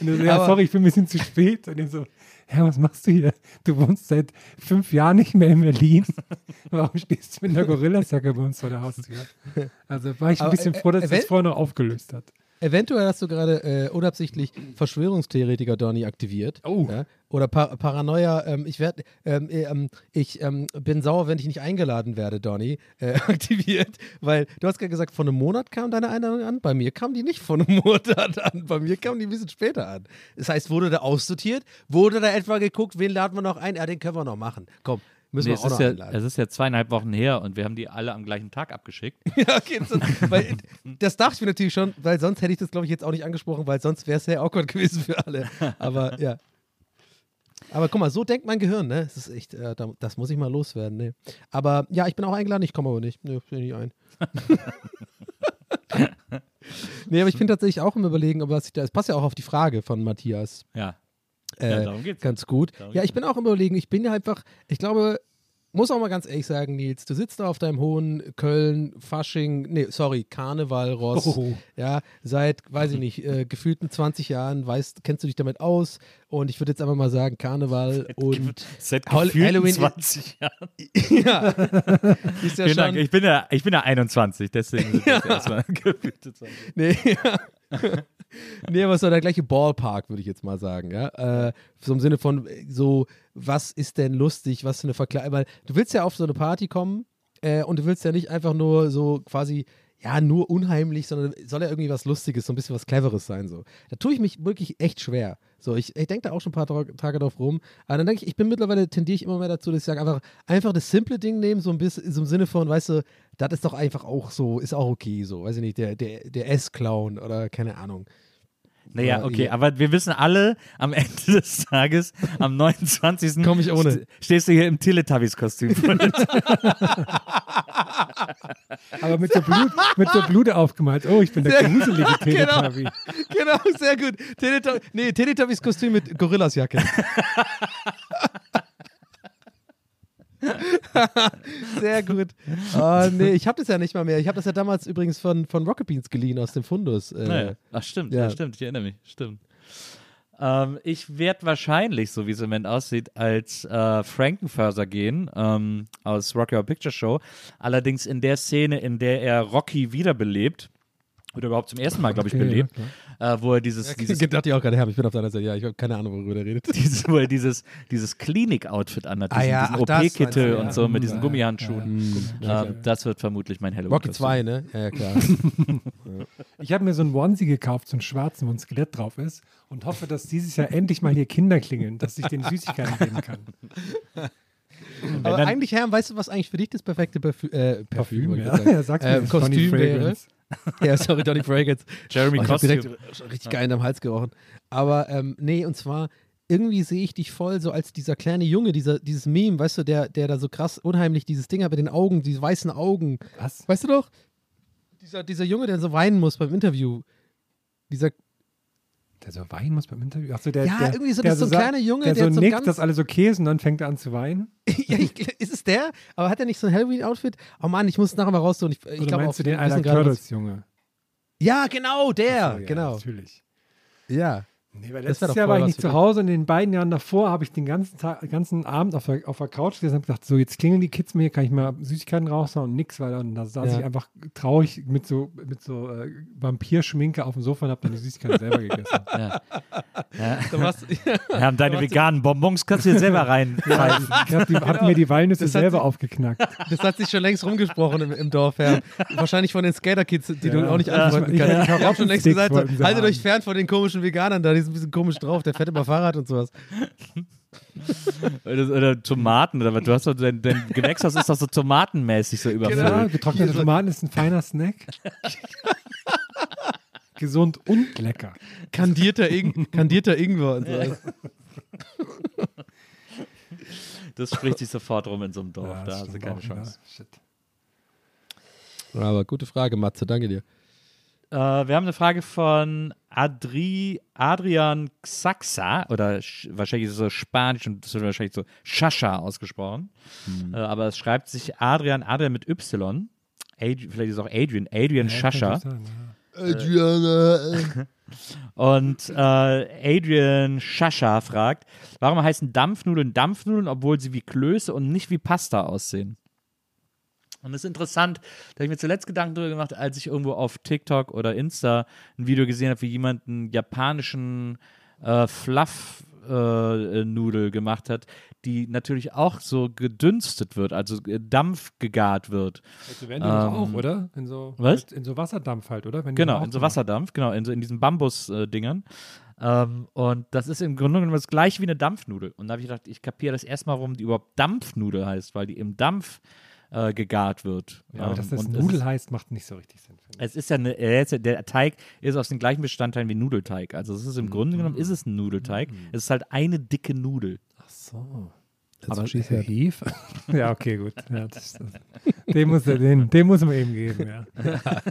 Und er so, ja, sorry, ich bin ein bisschen zu spät. Und ich so, ja, was machst du hier? Du wohnst seit fünf Jahren nicht mehr in Berlin. Warum stehst du mit einer Gorillasjacke bei uns vor der Haustür? Also war ich ein bisschen äh, froh, dass äh, es das wenn- vorher noch aufgelöst hat. Eventuell hast du gerade äh, unabsichtlich Verschwörungstheoretiker Donny aktiviert. Oh. Ja? Oder Par Paranoia, ähm, ich werd, ähm, äh, ähm, ich ähm, bin sauer, wenn ich nicht eingeladen werde, Donny, äh, aktiviert. Weil du hast gerade gesagt, vor einem Monat kam deine Einladung an. Bei mir kam die nicht vor einem Monat an. Bei mir kam die ein bisschen später an. Das heißt, wurde da aussortiert? Wurde da etwa geguckt, wen laden wir noch ein? Ja, den können wir noch machen. Komm, müssen Nee, wir es, auch ist noch ja, einladen. es ist ja zweieinhalb Wochen her und wir haben die alle am gleichen Tag abgeschickt. Ja, okay, so, weil, das dachte ich mir natürlich schon, weil sonst hätte ich das, glaube ich, jetzt auch nicht angesprochen, weil sonst wäre es sehr awkward gewesen für alle. Aber ja. Aber guck mal, so denkt mein Gehirn, ne? Das ist echt, äh, da, das muss ich mal loswerden, ne? Aber ja, ich bin auch eingeladen, ich komme aber nicht. Ne, bin ich nicht ein. nee, aber ich bin tatsächlich auch im Überlegen, aber was ich da, es passt ja auch auf die Frage von Matthias. Ja. Äh, Ja, darum geht's. Ganz gut. Darum Ja, ich bin auch im Überlegen. Ich bin ja einfach, ich glaube, muss auch mal ganz ehrlich sagen, Nils, du sitzt da auf deinem hohen Köln, Fasching, nee, sorry, Karneval, Ross. Oh. Ja, seit, weiß ich nicht, äh, gefühlten 20 Jahren, weißt, kennst du dich damit aus? Und ich würde jetzt einfach mal sagen, Karneval und Seit Hall- gefühlten Halloween- 20 Jahren. ja, ist ja Vielen Dank. schon, Ich bin ja, ich bin ja 21, deswegen das erstmal gefühlte 20. Nee, ja. Nee, aber so der gleiche Ballpark, würde ich jetzt mal sagen, ja. Äh, so im Sinne von äh, so, was ist denn lustig, was für eine Verkleidung, weil du willst ja auf so eine Party kommen äh, und du willst ja nicht einfach nur so quasi, ja, nur unheimlich, sondern soll ja irgendwie was Lustiges, so ein bisschen was Cleveres sein, so. Da tue ich mich wirklich echt schwer. So, ich, ich denke da auch schon ein paar Tage drauf rum. Aber dann denke ich, ich bin mittlerweile, tendiere ich immer mehr dazu, dass ich sage, einfach, einfach das simple Ding nehmen, so ein bisschen, so im Sinne von, weißt du, das ist doch einfach auch so, ist auch okay, so, weiß ich nicht, der, der, der S-Clown oder keine Ahnung. Naja, Ja, okay, aber wir wissen alle, am Ende des Tages, am 29. Komm ich ohne. st- Stehst du hier im Teletubbies-Kostüm. Aber mit so, Blut, mit so Blute aufgemalt. Oh, ich bin der gruselige Genau. Teletubby. genau, sehr gut. Teletubbies, nee, Teletubbies Kostüm mit Gorillasjacke. sehr gut. Oh, nee, ich habe das ja nicht mal mehr. Ich habe das ja damals übrigens von, von Rocket Beans geliehen aus dem Fundus. Äh, naja. Ach, stimmt, ja. ja. stimmt, ich erinnere mich, stimmt. Ähm, ich werde wahrscheinlich, so wie es im Moment aussieht, als äh, Frankenfurter gehen ähm, aus Rocky Horror Picture Show. Allerdings in der Szene, in der er Rocky wiederbelebt, oder überhaupt zum ersten Mal, glaube ich, Okay, belebt, ja, äh, wo er dieses, dieses Ich dachte ich auch gerade, Herr, ich bin auf deiner Seite. Ja, ich habe keine Ahnung, worüber der redet. dieses, wo er dieses, dieses Klinik-Outfit anhat, Ah diesen, ja, diesen OP-Kittel ja. und so mit diesen Ja, Gummihandschuhen. Ja, Ähm, das wird vermutlich mein Halloween. Rocky 2, ne? Ja, ja, klar. Ich habe mir so einen Onesie gekauft, so einen schwarzen, wo ein Skelett drauf ist und hoffe, dass dieses Jahr endlich mal hier Kinder klingeln, dass ich den Süßigkeiten geben kann. Aber dann- eigentlich, Herr, weißt du, was eigentlich für dich das perfekte Parfü äh, Parfüm, ich ja. ja sag's mir. Kostüm wäre. Fragrance. Ja, sorry, Donny Fragrance. Jeremy Oh, ich hab direkt richtig geil am Hals gerochen. Aber ähm, nee, und zwar irgendwie sehe ich dich voll so als dieser kleine Junge, dieser, dieses Meme, weißt du, der, der da so krass unheimlich dieses Ding hat mit den Augen, diese weißen Augen. Was? Weißt du doch? Dieser, dieser Junge, der so weinen muss beim Interview. Dieser, Der so weinen muss beim Interview. Achso, der, Ja, der, irgendwie so- der ist so ein kleiner Junge, der, der so so nickt, dass alle so käsen und dann fängt er an zu weinen. ja, ich, ist es der? Aber hat er nicht so ein Halloween-Outfit? Oh Mann, ich muss es nachher mal raussuchen. Ich, ich Oder glaube meinst auch, du den wir wissen Island gerade, was- Turtles, Junge? Ja, genau, der. Achso, ja, genau. Natürlich. Ja. Nee, weil Das letztes Jahr war ich nicht zu. Hause und in den beiden Jahren davor habe ich den ganzen Tag, ganzen Abend auf der, auf der Couch gesessen und gedacht, so jetzt klingeln die Kids mir, kann ich mal Süßigkeiten raushauen und nix weiter. Und da saß Ja. ich einfach traurig mit so, mit so äh, Vampirschminke auf dem Sofa und habe dann die Süßigkeiten selber gegessen. Ja. Ja. Du warst, Ja, und deine veganen Bonbons kannst du dir selber reinpfeifen. Ich habe hab mir die Walnüsse Das selber sich- aufgeknackt. Das hat sich schon längst rumgesprochen im, im Dorf, ja. Wahrscheinlich von den Skater-Kids, die du Ja. auch nicht Ja. antworten Ich- ich- kannst. ich- Die haben schon längst gesagt, haltet haben. euch fern von den komischen Veganern da, sind ein bisschen komisch drauf, der fährt immer Fahrrad und sowas. Oder, oder Tomaten oder was. Du hast doch dein, dein Gewächshaus ist doch so tomatenmäßig so überfüllt. Ja, getrocknete Tomaten ist ein feiner Snack. Gesund und lecker. Kandierter, Ing kandierter Ingwer und sowas. Das spricht sich sofort rum in so einem Dorf. Ja, da hast du keine Chance. ja. Shit. Aber gute Frage, Matze, danke dir. Äh, wir haben eine Frage von Adri, Adrian Xaxa, oder sch- wahrscheinlich ist es so Spanisch und das wird wahrscheinlich so Shasha ausgesprochen. Hm. Äh, aber es schreibt sich Adrian, Adrian mit Y. Adri, vielleicht ist es auch Adrian, Adrian Shasha. Ja, könnte sein, ja. Adriana. Und äh, Adrian Shasha fragt, warum heißen Dampfnudeln Dampfnudeln, obwohl sie wie Klöße und nicht wie Pasta aussehen? Und das ist interessant, da habe ich mir zuletzt Gedanken darüber gemacht, als ich irgendwo auf TikTok oder Insta ein Video gesehen habe, wie jemand einen japanischen äh, Fluff-Nudel gemacht hat, die natürlich auch so gedünstet wird, also äh, Dampf gegart wird. Also werden die Ähm, auch, oder? In so, was? In so Wasserdampf halt, oder? Genau, in so Wasserdampf, genau, in, so, in diesen Bambus-Dingern. Ähm, und das ist im Grunde genommen das gleiche wie eine Dampfnudel. Und da habe ich gedacht, ich kapiere das erstmal, warum die überhaupt Dampfnudel heißt, weil die im Dampf äh, gegart wird. Ja, aber Ähm, dass das Nudel heißt, macht nicht so richtig Sinn. es ist ja eine, er der Teig ist aus den gleichen Bestandteilen wie Nudelteig. Also es ist im Grunde genommen ist es ein Nudelteig. Es ist halt eine dicke Nudel. Ach so. That's Aber said. Hefe? ja, okay, gut. Ja, das, das, den, muss, er- den, den muss man eben geben, ja.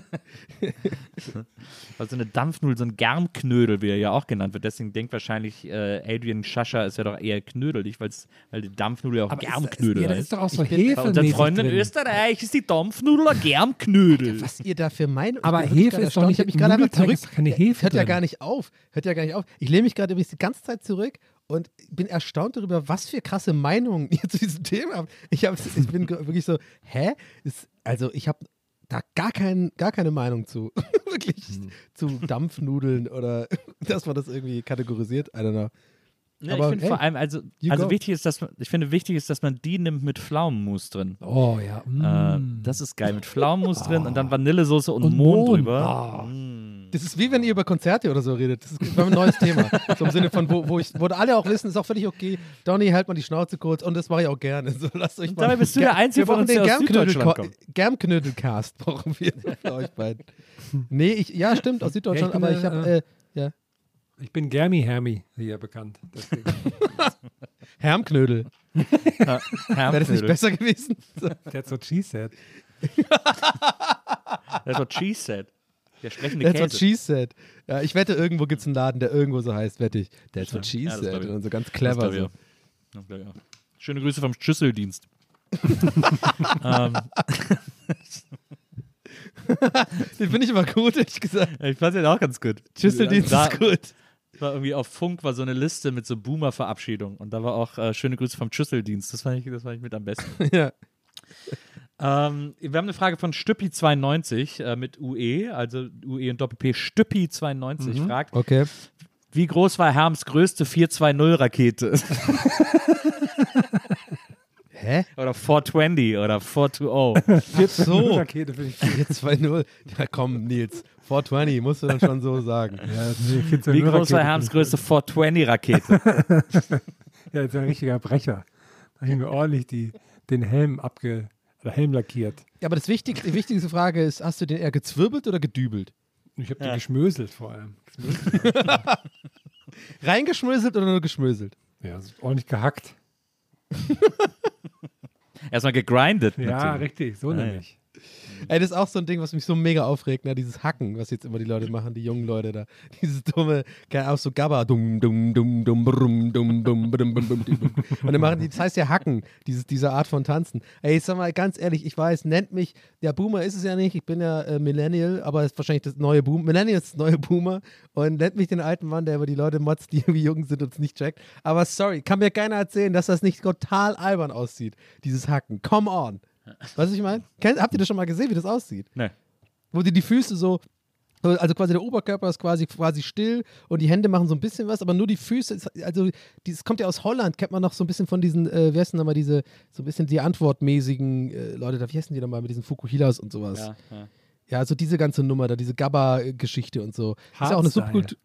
Also eine Dampfnudel, so ein Germknödel, wie er ja auch genannt wird. Deswegen denkt wahrscheinlich äh, Adrian Schascher ist ja doch eher knödelig, weil die Dampfnudel ja auch Aber ist, Germknödel ja, das ist doch auch so Hefe. Freunden in Österreich ist die Dampfnudel ein Germknödel. Was ihr da für Meinung Aber Hefe ist doch nicht Ich habe mich gerade einfach zurück. ist keine Hefe Hört ja drin. gar nicht auf. Hört ja gar nicht auf. Ich lehne mich gerade übrigens die ganze Zeit zurück und bin erstaunt darüber, was für krasse Meinungen ihr zu diesem Thema habt. Ich, hab, ich bin wirklich so, hä? Ist, also ich habe da gar, kein, gar keine Meinung zu. wirklich zu Dampfnudeln oder dass man das irgendwie kategorisiert. I don't know. Ja, Aber ich finde hey, vor allem, also, also go. wichtig ist, dass man, ich finde wichtig ist, dass man die nimmt mit Pflaumenmus drin. Oh ja. Äh, mm. das ist geil. Mit Pflaumenmus drin und dann Vanillesoße und, Und Mohn Mohn. drüber. Ah. Mm. Das ist wie wenn ihr über Konzerte oder so redet. Das ist ein neues Thema. So im Sinne von, wo, wo, ich, wo alle auch wissen, ist auch völlig okay. Donny, halt mal die Schnauze kurz und das mache ich auch gerne. So, lasst euch mal. dabei bist du der Einzige von uns, der den aus Süddeutschland kommt. Germknödelcast brauchen wir für euch beiden. Nee, ich, ja, stimmt, aus Süddeutschland, Ja, ich aber bin, ich habe, äh, ja, Ich bin Germi Hermi hier bekannt. Hermknödel. Wäre das nicht besser gewesen? That's what she said. That's what she said. Der sprechende That's what Käse. she said. Ja, ich wette, irgendwo gibt es einen Laden, der irgendwo so heißt, wette ich. That's what she Ja, das said. Und so ganz clever. So. Schöne Grüße vom Schüsseldienst. Den finde ich immer gut, ehrlich gesagt. ich fand den auch ganz gut. Schüsseldienst Da- ist gut. war irgendwie auf Funk war so eine Liste mit so Boomer-Verabschiedungen und da war auch äh, schöne Grüße vom Schüsseldienst. Das fand ich, das fand ich mit am besten. Ja. Ähm, wir haben eine Frage von Stüppi92 äh, mit UE, also UE und Doppel-P. Stüppi92 fragt, Okay. wie groß war Herms größte 420-Rakete? Hä? oder 420 oder 420. So. Rakete finde ich. 4-2-0. Ja, komm, Nils. 420, musst du dann schon so sagen. Ja, nee, Wie groß war Herms größte 420-Rakete? ich. Ja, das ist ein richtiger Brecher. Da habe ich mir ordentlich die, den Helm abge. Oder Helm lackiert. Ja, aber das wichtigste, die wichtigste Frage ist, hast du den eher gezwirbelt oder gedübelt? Ich habe Ja. den geschmöselt vor allem. Reingeschmöselt oder nur geschmöselt? Ja, ordentlich gehackt. Erstmal gegrindet. Ja, natürlich. richtig, so nämlich. Ey, das ist auch so ein Ding, was mich so mega aufregt, ne? dieses Hacken, was jetzt immer die Leute machen, die jungen Leute da. Dieses dumme, Ahnung, so Gabba, dumm, dumm, dumm, brumm, dumm, dumm, dumm, dumm, dumm, dumm. Und dann machen die, das heißt ja Hacken, dieses, diese Art von Tanzen. Ey, sag mal ganz ehrlich, ich weiß, nennt mich, der Boomer ist es ja nicht, ich bin ja äh, Millennial, aber ist wahrscheinlich das neue Boomer, Millennial ist das neue Boomer und nennt mich den alten Mann, der über die Leute motzt, die irgendwie jung sind und es nicht checkt. Aber sorry, kann mir keiner erzählen, dass das nicht total albern aussieht, dieses Hacken. Come on. Weißt du, was ich meine? Kennt- Habt ihr das schon mal gesehen, wie das aussieht? Nee. wo die die Füße so, also quasi der Oberkörper ist quasi, quasi still und die Hände machen so ein bisschen was, aber nur die Füße, ist- also das kommt ja aus Holland, kennt man noch so ein bisschen von diesen, äh, wie heißen nochmal diese, so ein bisschen die antwortmäßigen äh, Leute, da, wie heißen die nochmal mit diesen Fukuhilas und sowas. Ja. Ja, ja. also diese ganze Nummer da, diese Gabba-Geschichte und so. Ist ja auch eine Hardstyle. Subkultur.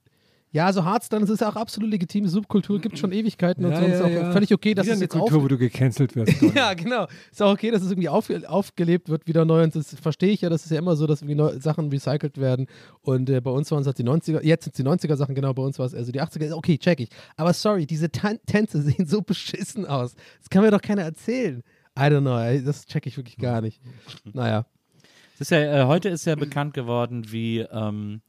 Ja, so Hardstyle, das ist ja auch absolut legitime Subkultur, gibt schon Ewigkeiten und Ja, so. und ja, ist auch ja. völlig okay, dass Wieder es eine jetzt auf, Kultur, wo du gecancelt wirst. Ja, genau. Ist auch okay, dass es irgendwie auf, aufgelebt wird wieder neu. Und das verstehe ich ja, das ist ja immer so, dass irgendwie Sachen recycelt werden. Und äh, bei uns waren es halt die 90er, jetzt sind es die 90er Sachen, genau, bei uns war es also die 80er. Okay, check ich. Aber sorry, diese Tan Tänze sehen so beschissen aus. Das kann mir doch keiner erzählen. I don't know, das check ich wirklich gar nicht. Naja. Ist ja, äh, heute ist ja bekannt geworden, wie, ähm,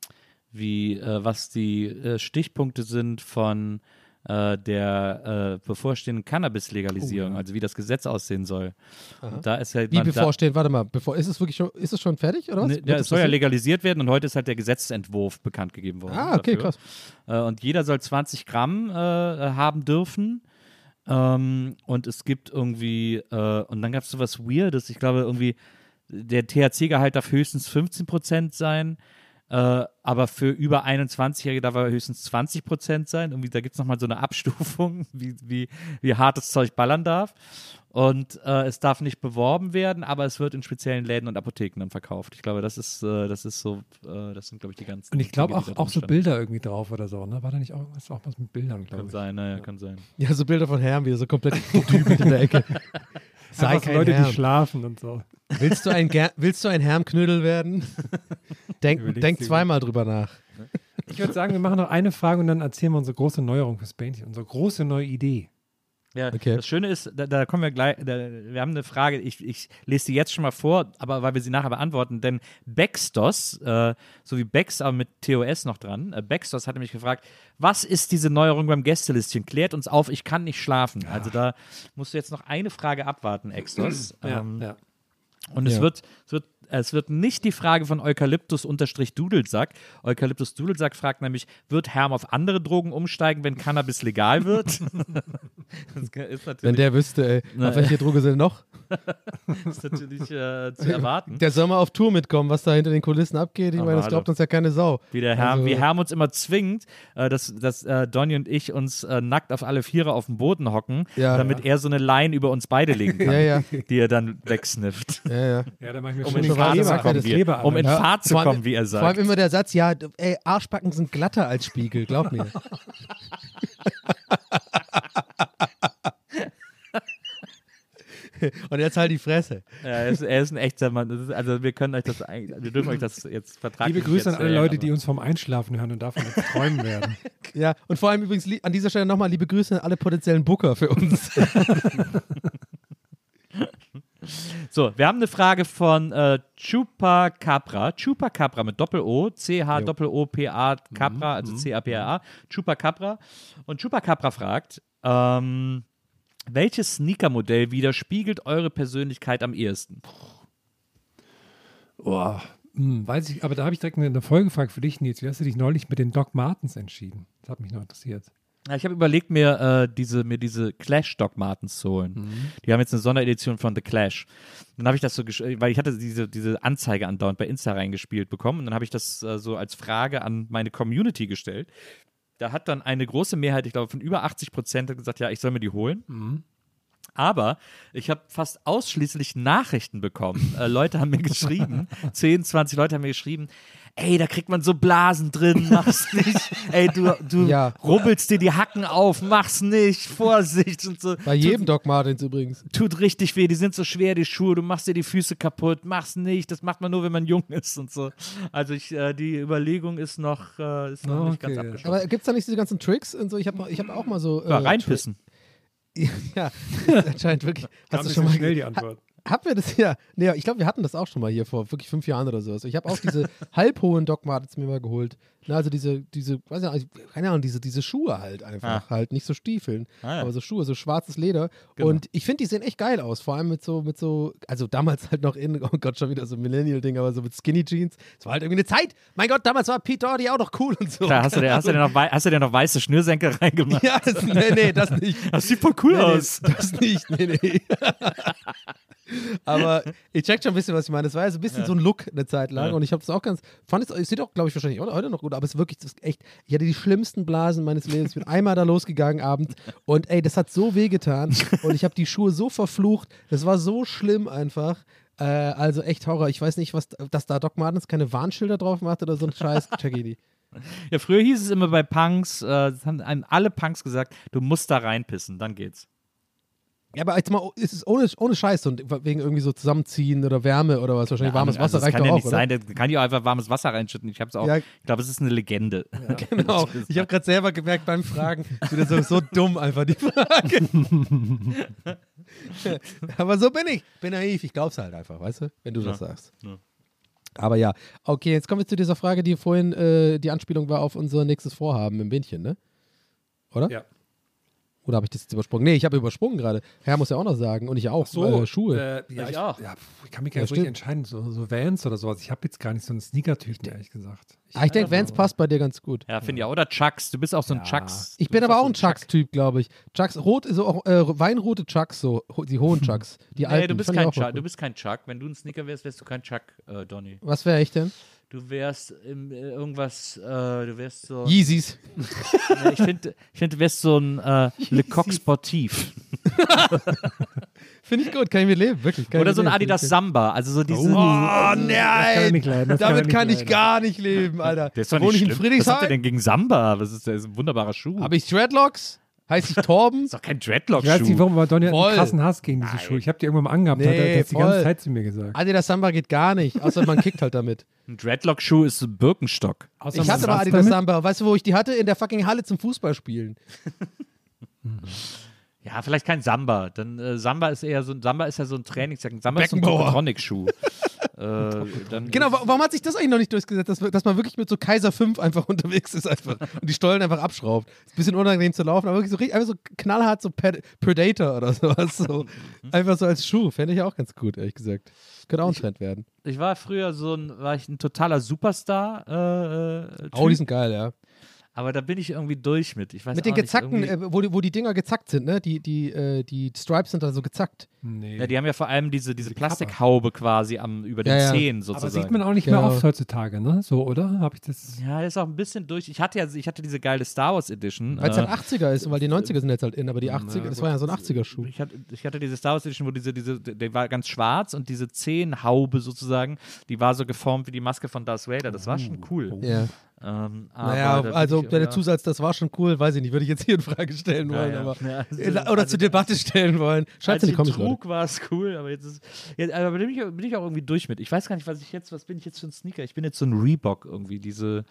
wie äh, was die äh, Stichpunkte sind von äh, der äh, bevorstehenden Cannabis-Legalisierung, also wie das Gesetz aussehen soll. Da ist ja Wie man- bevorstehen, warte mal, bevor, ist es wirklich schon, ist es schon fertig oder was? Ne, ja, es soll ja legalisiert werden und heute ist halt der Gesetzentwurf bekannt gegeben worden. Ah, okay, dafür. krass. Äh, und jeder soll 20 Gramm haben dürfen. Ähm, und es gibt irgendwie, äh, und dann gab es sowas Weirdes, ich glaube irgendwie, der THC-Gehalt darf höchstens 15 Prozent sein. Äh, aber für über 21-Jährige darf er höchstens 20 Prozent sein. Irgendwie, da gibt es nochmal so eine Abstufung, wie, wie, wie hart das Zeug ballern darf. Und äh, es darf nicht beworben werden, aber es wird in speziellen Läden und Apotheken dann verkauft. Ich glaube, das ist, äh, das ist so, äh, das sind, glaube ich, die ganzen. Und ich glaube auch, auch so. Bilder irgendwie drauf oder so, ne? War da nicht auch was, auch was mit Bildern, glaube Kann ich. sein, naja, kann sein. Ja, so Bilder von Herrn, wie er so komplett gedübelt in der Ecke. Sei kein Leute, Herrn. die schlafen und so. Willst du ein, Ger willst du ein Hermknödel werden? Denk, denk zweimal drüber nach. Ich würde sagen, wir machen noch eine Frage und dann erzählen wir unsere große Neuerung fürs Bändchen, unsere große neue Idee. Ja, Okay. Das Schöne ist, da, da kommen wir gleich, da, wir haben eine Frage, ich, ich lese die jetzt schon mal vor, aber weil wir sie nachher beantworten, denn Baxtos, äh, so wie Bex, aber mit TOS noch dran, äh, Baxtos hat nämlich gefragt, was ist diese Neuerung beim Gästelistchen? Klärt uns auf, ich kann nicht schlafen. Also da musst du jetzt noch eine Frage abwarten, Extos. Ja, ähm, ja. Und es, Ja. wird, es, wird, es wird nicht die Frage von Eukalyptus-Dudelsack. Eukalyptus-Dudelsack fragt nämlich, wird Herm auf andere Drogen umsteigen, wenn Cannabis legal wird? das Wenn der wüsste, ey, Na, auf welche Droge sind noch? ist natürlich äh, zu erwarten. Der soll mal auf Tour mitkommen, was da hinter den Kulissen abgeht. Ich Aber meine, das glaubt uns ja keine Sau. Wie, der Herm, Also- wie Herm uns immer zwingt, äh, dass, dass äh, Donny und ich uns äh, nackt auf alle Viere auf dem Boden hocken, Ja. damit er so eine Line über uns beide legen kann, Ja, ja. die er dann wegsnifft. Ja, ja. Ja, da mach ich mir Um schon in den Fahrt zu kommen, das wie, um in Ja, Fahrt zu vor allem- kommen, wie er Vor allem sagt. immer der Satz, ja, ey, Arschbacken sind glatter als Spiegel, glaub mir. Und jetzt halt die Fresse. Ja, er, ist, er ist ein echter Mann. Das ist, also wir können euch das eigentlich, wir dürfen euch das jetzt vertragen. Liebe Grüße an alle Leute, die uns vom Einschlafen hören und davon träumen werden. Ja, und vor allem übrigens an dieser Stelle nochmal liebe Grüße an alle potenziellen Booker für uns. So, wir haben eine Frage von äh, Chupacabra. Chupacabra mit Doppel-O, C-H-O-O-P-A, Capra, also C-A-P-R-A. Chupacabra. Und Chupacabra fragt, ähm, welches Sneaker-Modell widerspiegelt eure Persönlichkeit am ehesten? Boah, hm, weiß ich, aber da habe ich direkt eine, eine Folgefrage für dich, Nils. Wie hast du dich neulich mit den Doc Martens entschieden? Das hat mich noch interessiert. Ich habe überlegt, mir, äh, diese, mir diese Clash Doc Martens zu holen. Die haben jetzt eine Sonderedition von The Clash. Dann habe ich das so, weil ich hatte diese, diese Anzeige andauernd bei Insta reingespielt bekommen und dann habe ich das äh, so als Frage an meine Community gestellt. Da hat dann eine große Mehrheit, ich glaube von über 80 Prozent, gesagt, ja, ich soll mir die holen. Aber ich habe fast ausschließlich Nachrichten bekommen. Äh, Leute haben mir geschrieben, 10, 20 Leute haben mir geschrieben, ey, da kriegt man so Blasen drin, mach's nicht. Ey, du, du Ja. rubbelst dir die Hacken auf, mach's nicht, Vorsicht und so. Bei jedem Doc Martens übrigens. Tut richtig weh, die sind so schwer, die Schuhe, du machst dir die Füße kaputt, mach's nicht, das macht man nur, wenn man jung ist und so. Also ich, äh, die Überlegung ist noch, äh, ist noch nicht ganz Okay. abgeschlossen. Aber gibt es da nicht diese ganzen Tricks und so? Ich habe ich hab auch mal so. Ja, äh, reinpissen. Ja, anscheinend wirklich. Hast du schon mal schnell die Antwort. Haben wir das ja? Nee, ich glaube, wir hatten das auch schon mal hier vor wirklich fünf Jahren oder so. Also ich habe auch diese halbhohen Doc Martens mir mal geholt. Na, also diese, diese, weiß ja, also, keine Ahnung, diese, diese Schuhe halt einfach, halt nicht so Stiefeln, Ah, ja. aber so Schuhe, so schwarzes Leder. Genau. Und ich finde, die sehen echt geil aus, vor allem mit so, mit so, also damals halt noch in, oh Gott, schon wieder so ein Millennial-Ding, aber so mit Skinny Jeans. Es war halt irgendwie eine Zeit. Mein Gott, damals war Pete Doherty auch noch cool und so. Klar, hast du, dir, hast, du dir noch, hast du dir noch weiße Schnürsenkel reingemacht? ja, das, nee, nee, das nicht. Das sieht voll cool Nee, nee, aus. das nicht, nee, nee. Aber ihr checkt schon ein bisschen, was ich meine. Das war ja so ein bisschen so ein Look eine Zeit lang Ja. und ich habe es auch ganz, fand es, es sieht auch, glaube ich, wahrscheinlich auch heute noch gut, aber es ist wirklich, ist echt, ich hatte die schlimmsten Blasen meines Lebens. Ich bin einmal da losgegangen abends und ey, das hat so wehgetan und ich habe die Schuhe so verflucht. Das war so schlimm einfach. Äh, also echt Horror. Ich weiß nicht, was, dass da Doc Martens keine Warnschilder drauf macht oder so ein Scheiß. Check ich die. Ja, früher hieß es immer bei Punks, äh, das haben alle Punks gesagt, du musst da reinpissen, dann geht's. Ja, aber jetzt mal, ist es ohne, ohne Scheiß und wegen irgendwie so zusammenziehen oder Wärme oder was? Wahrscheinlich warmes Also, Wasser das reicht kann doch ja auch, nicht oder? sein, da kann ja auch einfach warmes Wasser reinschütten. Ich hab's auch, Ja. ich glaube, es ist eine Legende. Genau. Ich habe gerade selber gemerkt beim Fragen, wieder so, so dumm einfach die Frage. Aber so bin ich. Bin naiv. Ich glaub's halt einfach, weißt du, wenn du das sagst. Ja. Aber ja, okay, jetzt kommen wir zu dieser Frage, die vorhin äh, die Anspielung war auf unser nächstes Vorhaben im Bändchen, ne? Oder? Ja. Oder habe ich das jetzt übersprungen? Nee, ich habe übersprungen gerade. Herr muss ja auch noch sagen und ich auch. äh, Schuhe. Äh, ja, Ich ich, auch. Ja, ich kann mich gar Ja, nicht richtig stimmt. entscheiden. So, so Vans oder sowas. Ich habe jetzt gar nicht so einen Sneaker-Typen, ehrlich gesagt. ah, ich denke, Vans passt bei dir ganz gut. Ja, finde ich auch. Oder Chucks, du bist auch so ein Ja. Chucks. Ich bin aber auch so ein Chucks-Typ, glaube ich. Chucks, rot, so auch, äh, weinrote Chucks, so, die hohen Chucks. Die Nee, alten. du bist ich kein Chuck. Du bist kein Chuck. Wenn du ein Sneaker wärst, wärst du kein Chuck, äh, Donny. Was wäre ich denn? Du wärst im, äh, irgendwas, äh, du wärst so. Yeezys. Nee, ich finde, ich find, du wärst so ein äh, Le Coq Sportif. Finde ich gut, kann ich mit leben, wirklich. Kann Oder ich so ein leben. Adidas Samba. Also so diese. Oh kann er nein! nicht leiden, das kann Damit nicht kann ich leiden. gar nicht leben, Alter. Der ist doch Wohne nicht ich in schlimm. Was habt ihr Friedrichshain? denn gegen Samba? Das ist, der ist ein wunderbarer Schuh. Habe ich Dreadlocks? Heißt ich Torben? ist doch kein Ich weiß nicht, Dreadlock-Schuh. warum, aber Donny hat Voll. einen krassen Hass gegen diese Schuhe. Ich habe die irgendwann mal angehabt, hat er Nee, das die ganze. Zeit zu mir gesagt. Adidas Samba geht gar nicht, außer man kickt halt damit. Ein Dreadlock-Schuh ist ein Birkenstock. Außer Ich hatte mal Adidas damit. Samba. Weißt du, wo ich die hatte? In der fucking Halle zum Fußballspielen. Ja, vielleicht kein Samba. Dann äh, Samba ist eher so ein Samba ist ja so ein Trainingsjacken. Samba ist so ein Beckenbauer. Äh, Genau, wa- warum hat sich das eigentlich noch nicht durchgesetzt, dass, dass man wirklich mit so Kaiser 5 einfach unterwegs ist einfach und die Stollen einfach abschraubt? Ist ein bisschen unangenehm zu laufen, aber wirklich so, richtig- einfach so knallhart so Predator oder sowas. So. Einfach so als Schuh, fände ich auch ganz gut, ehrlich gesagt. Könnte auch ein Trend werden. ich war früher so ein, war ich ein totaler Superstar. Äh, äh, Oh, die Typ. sind geil, ja. Aber da bin ich irgendwie durch mit. Ich weiß Mit den nicht, gezackten, äh, wo, die, wo die Dinger gezackt sind, ne? Die, die, äh, die Stripes sind da so gezackt. Nee. Ja, die haben ja vor allem diese, diese. Plastikhaube quasi am, über den Ja, ja. Zähnen Aber sozusagen. sieht man auch nicht Genau. mehr oft heutzutage, ne? So, oder? Habe ich das? ja, ist auch ein bisschen durch. Ich hatte ja, ich hatte diese geile Star Wars Edition. Weil es äh, halt 80er ist und weil die 90er sind jetzt halt in, aber die 80er, das war ja so ein 80er-Schuh. Ich hatte, ich hatte diese Star Wars Edition, wo diese, diese, der war ganz schwarz und diese Zehenhaube sozusagen, die war so geformt wie die Maske von Darth Vader. Das war schon cool. Ja. Ähm, aber Naja, also ich, der ja. Zusatz, das war schon cool, weiß ich nicht, würde ich jetzt hier in Frage stellen wollen, ja. aber Ja, also- äh, oder also- zur Debatte stellen wollen. Schreibt Als in die ich Kommentare. trug, war es cool, aber jetzt ist. Jetzt, aber bin ich, bin ich auch irgendwie durch mit. Ich weiß gar nicht, was ich jetzt, was bin ich jetzt für ein Sneaker? Ich bin jetzt so ein Reebok irgendwie, diese,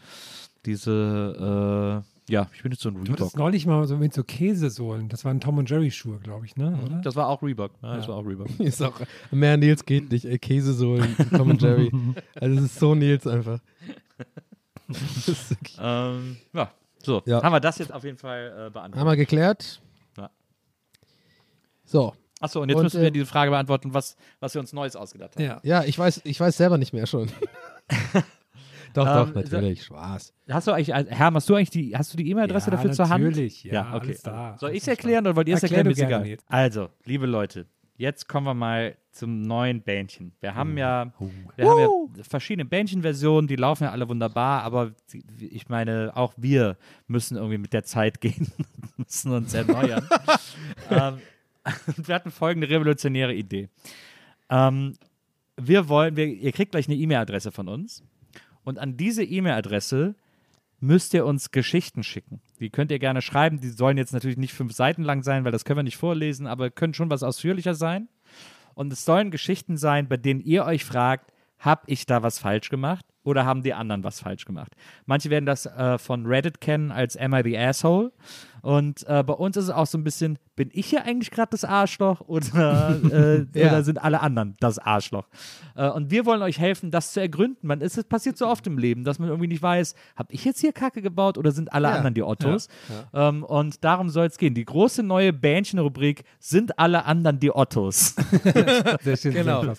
diese, äh, ja, ich bin jetzt so ein Du hattest Reebok. neulich mal so mit so Käsesohlen. Das waren Tom und Jerry Schuhe, glaube ich, ne? Oder? Das war auch Reebok. Ja, das war auch Reebok. Ist auch, mehr Nils geht nicht, ey, Käsesohlen, Tom und Jerry. Also es ist so Nils einfach. Ähm, ja, so. Ja. Haben wir das jetzt auf jeden Fall äh, Haben beantwortet. wir geklärt? Ja. So, Achso, und jetzt Und, müssen wir äh, diese Frage beantworten, was, was wir uns Neues ausgedacht haben. Ja. ja, ich weiß, ich weiß selber nicht mehr schon. doch, Ähm, doch, natürlich, Spaß. Hast du eigentlich, äh, Herr, hast du eigentlich die, hast du die E-Mail-Adresse Ja, dafür zur Hand? natürlich, ja, okay. alles da. Soll ich es erklären oder wollt ihr es Erklär erklären? Also, liebe Leute, jetzt kommen wir mal zum neuen Bändchen. Wir haben ja, wir haben ja verschiedene Bändchenversionen, die laufen ja alle wunderbar, aber ich meine, auch wir müssen irgendwie mit der Zeit gehen, müssen uns erneuern. ähm, wir hatten folgende revolutionäre Idee. Ähm, wir wollen, wir, ihr kriegt gleich eine E-Mail-Adresse von uns und an diese E-Mail-Adresse müsst ihr uns Geschichten schicken. Die könnt ihr gerne schreiben. Die sollen jetzt natürlich nicht fünf Seiten lang sein, weil das können wir nicht vorlesen, aber können schon was ausführlicher sein. Und es sollen Geschichten sein, bei denen ihr euch fragt, habe ich da was falsch gemacht oder haben die anderen was falsch gemacht? Manche werden das äh, von Reddit kennen als Am I the Asshole? Und äh, bei uns ist es auch so ein bisschen, bin ich hier eigentlich gerade das Arschloch oder, äh, Ja. oder sind alle anderen das Arschloch? Äh, und wir wollen euch helfen, das zu ergründen. Man, es passiert so oft im Leben, dass man irgendwie nicht weiß, habe ich jetzt hier Kacke gebaut oder sind alle Ja. anderen die Ottos? Ähm, und darum soll es gehen. Die große neue Bändchen-Rubrik sind alle anderen die Ottos. Sehr schön Genau.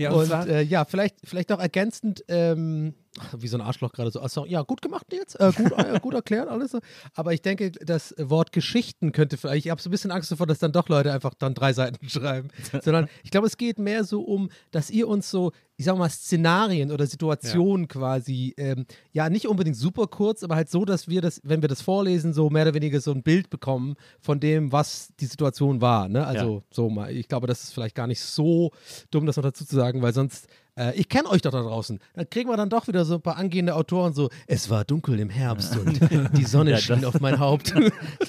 Ja, und, Und äh, ja, vielleicht, vielleicht noch ergänzend, ähm, wie so ein Arschloch gerade so, also, ja, gut gemacht jetzt, äh, gut, äh, gut erklärt, alles. so. Aber ich denke, das Wort Geschichten könnte vielleicht, ich habe so ein bisschen Angst davor, dass dann doch Leute einfach dann drei Seiten schreiben. Sondern ich glaube, es geht mehr so um, dass ihr uns so, ich sag mal, Szenarien oder Situationen quasi, ähm, ja, nicht unbedingt super kurz, aber halt so, dass wir das, wenn wir das vorlesen, so mehr oder weniger so ein Bild bekommen von dem, was die Situation war. Ne? Also so mal, ich glaube, das ist vielleicht gar nicht so dumm, das noch dazu zu sagen, weil sonst, äh, ich kenne euch doch da draußen. Dann kriegen wir dann doch wieder so ein paar angehende Autoren so, es war dunkel im Herbst und die Sonne Ja, schien das- auf mein Haupt.